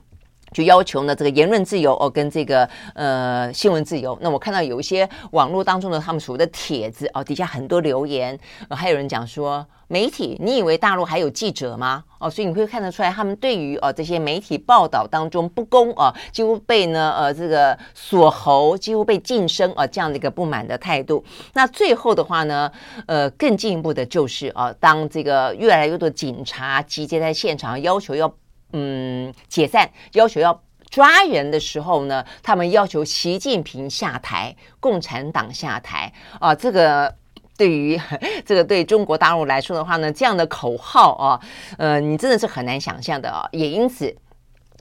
就要求呢，这个言论自由哦，跟这个呃新闻自由。那我看到有一些网络当中的他们所谓的帖子哦，底下很多留言，呃、还有人讲说，媒体，你以为大陆还有记者吗？哦，所以你会看得出来，他们对于哦这些媒体报道当中不公啊，几乎被呢呃这个锁喉，几乎被噤声啊这样的一个不满的态度。那最后的话呢，呃，更进一步的就是啊，当这个越来越多警察集结在现场，要求要。嗯，解散要求要抓人的时候呢，他们要求习近平下台，共产党下台啊。这个对于 *laughs* 这个对中国大陆来说的话呢，这样的口号啊，呃，你真的是很难想象的啊。也因此，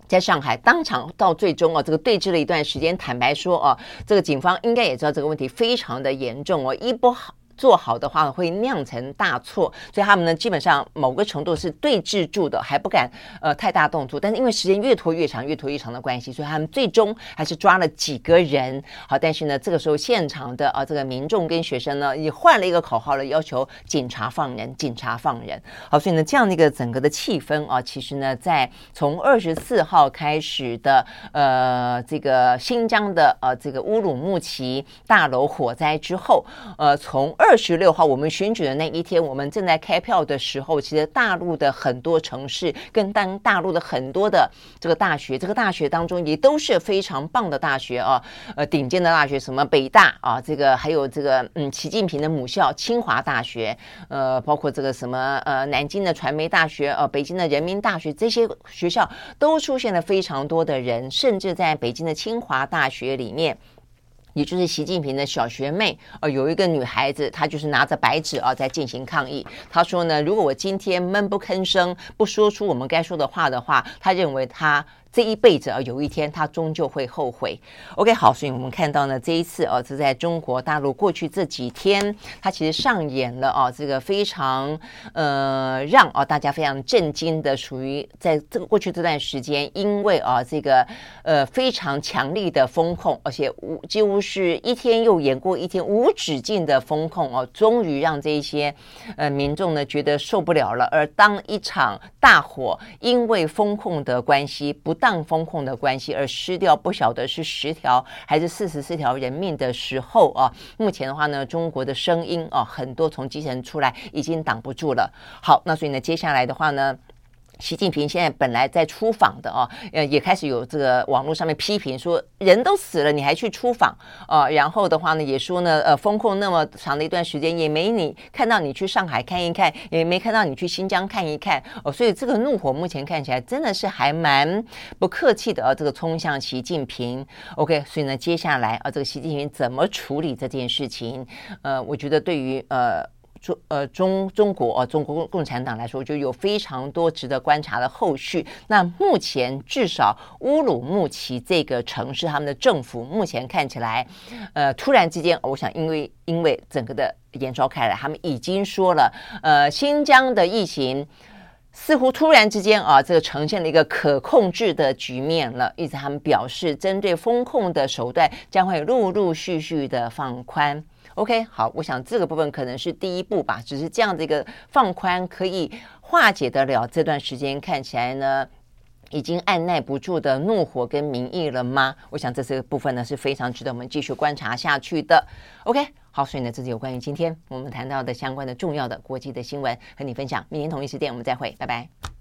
在上海当场到最终啊，这个对峙了一段时间。坦白说啊，这个警方应该也知道这个问题非常的严重哦，一不好。做好的话会酿成大错，所以他们呢基本上某个程度是对峙住的，还不敢呃太大动作。但是因为时间越拖越长，越拖越长的关系，所以他们最终还是抓了几个人。好，但是呢这个时候现场的啊这个民众跟学生呢也换了一个口号了，要求警察放人，警察放人。好，所以呢这样的一个整个的气氛啊，其实呢在从二十四号开始的呃这个新疆的呃这个乌鲁木齐大楼火灾之后，呃从。二十六号我们选举的那一天，我们正在开票的时候，其实大陆的很多城市跟当大陆的很多的这个大学，这个大学当中也都是非常棒的大学啊，呃，顶尖的大学，什么北大啊，这个还有这个嗯，习近平的母校清华大学，呃，包括这个什么呃，南京的传媒大学，呃，北京的人民大学，这些学校都出现了非常多的人，甚至在北京的清华大学里面。也就是习近平的小学妹，呃，有一个女孩子，她就是拿着白纸啊，在进行抗议。她说呢，如果我今天闷不吭声，不说出我们该说的话的话，她认为她。这一辈子啊，有一天他终究会后悔。OK，好，所以我们看到呢，这一次啊，是在中国大陆过去这几天，他其实上演了啊，这个非常呃让啊大家非常震惊的，属于在这个过去这段时间，因为啊这个呃非常强力的风控，而且无几乎是一天又演过一天无止境的风控哦，终于让这一些呃民众呢觉得受不了了。而当一场大火因为风控的关系不。上风控的关系而失掉不晓得是十条还是四十四条人命的时候啊，目前的话呢，中国的声音啊，很多从基层出来已经挡不住了。好，那所以呢，接下来的话呢。习近平现在本来在出访的啊，呃，也开始有这个网络上面批评说，人都死了，你还去出访啊？然后的话呢，也说呢，呃，封控那么长的一段时间，也没你看到你去上海看一看，也没看到你去新疆看一看哦，所以这个怒火目前看起来真的是还蛮不客气的啊，这个冲向习近平。OK，所以呢，接下来啊，这个习近平怎么处理这件事情？呃，我觉得对于呃。中呃中中国呃中国共共产党来说，就有非常多值得观察的后续。那目前至少乌鲁木齐这个城市，他们的政府目前看起来，呃，突然之间，我想因为因为整个的延烧开来，他们已经说了，呃，新疆的疫情似乎突然之间啊，这个呈现了一个可控制的局面了。因此，他们表示，针对封控的手段将会陆陆续续的放宽。OK，好，我想这个部分可能是第一步吧，只是这样的一个放宽可以化解得了这段时间看起来呢，已经按捺不住的怒火跟民意了吗？我想这些部分呢是非常值得我们继续观察下去的。OK，好，所以呢，这是有关于今天我们谈到的相关的重要的国际的新闻和你分享。明天同一时间我们再会，拜拜。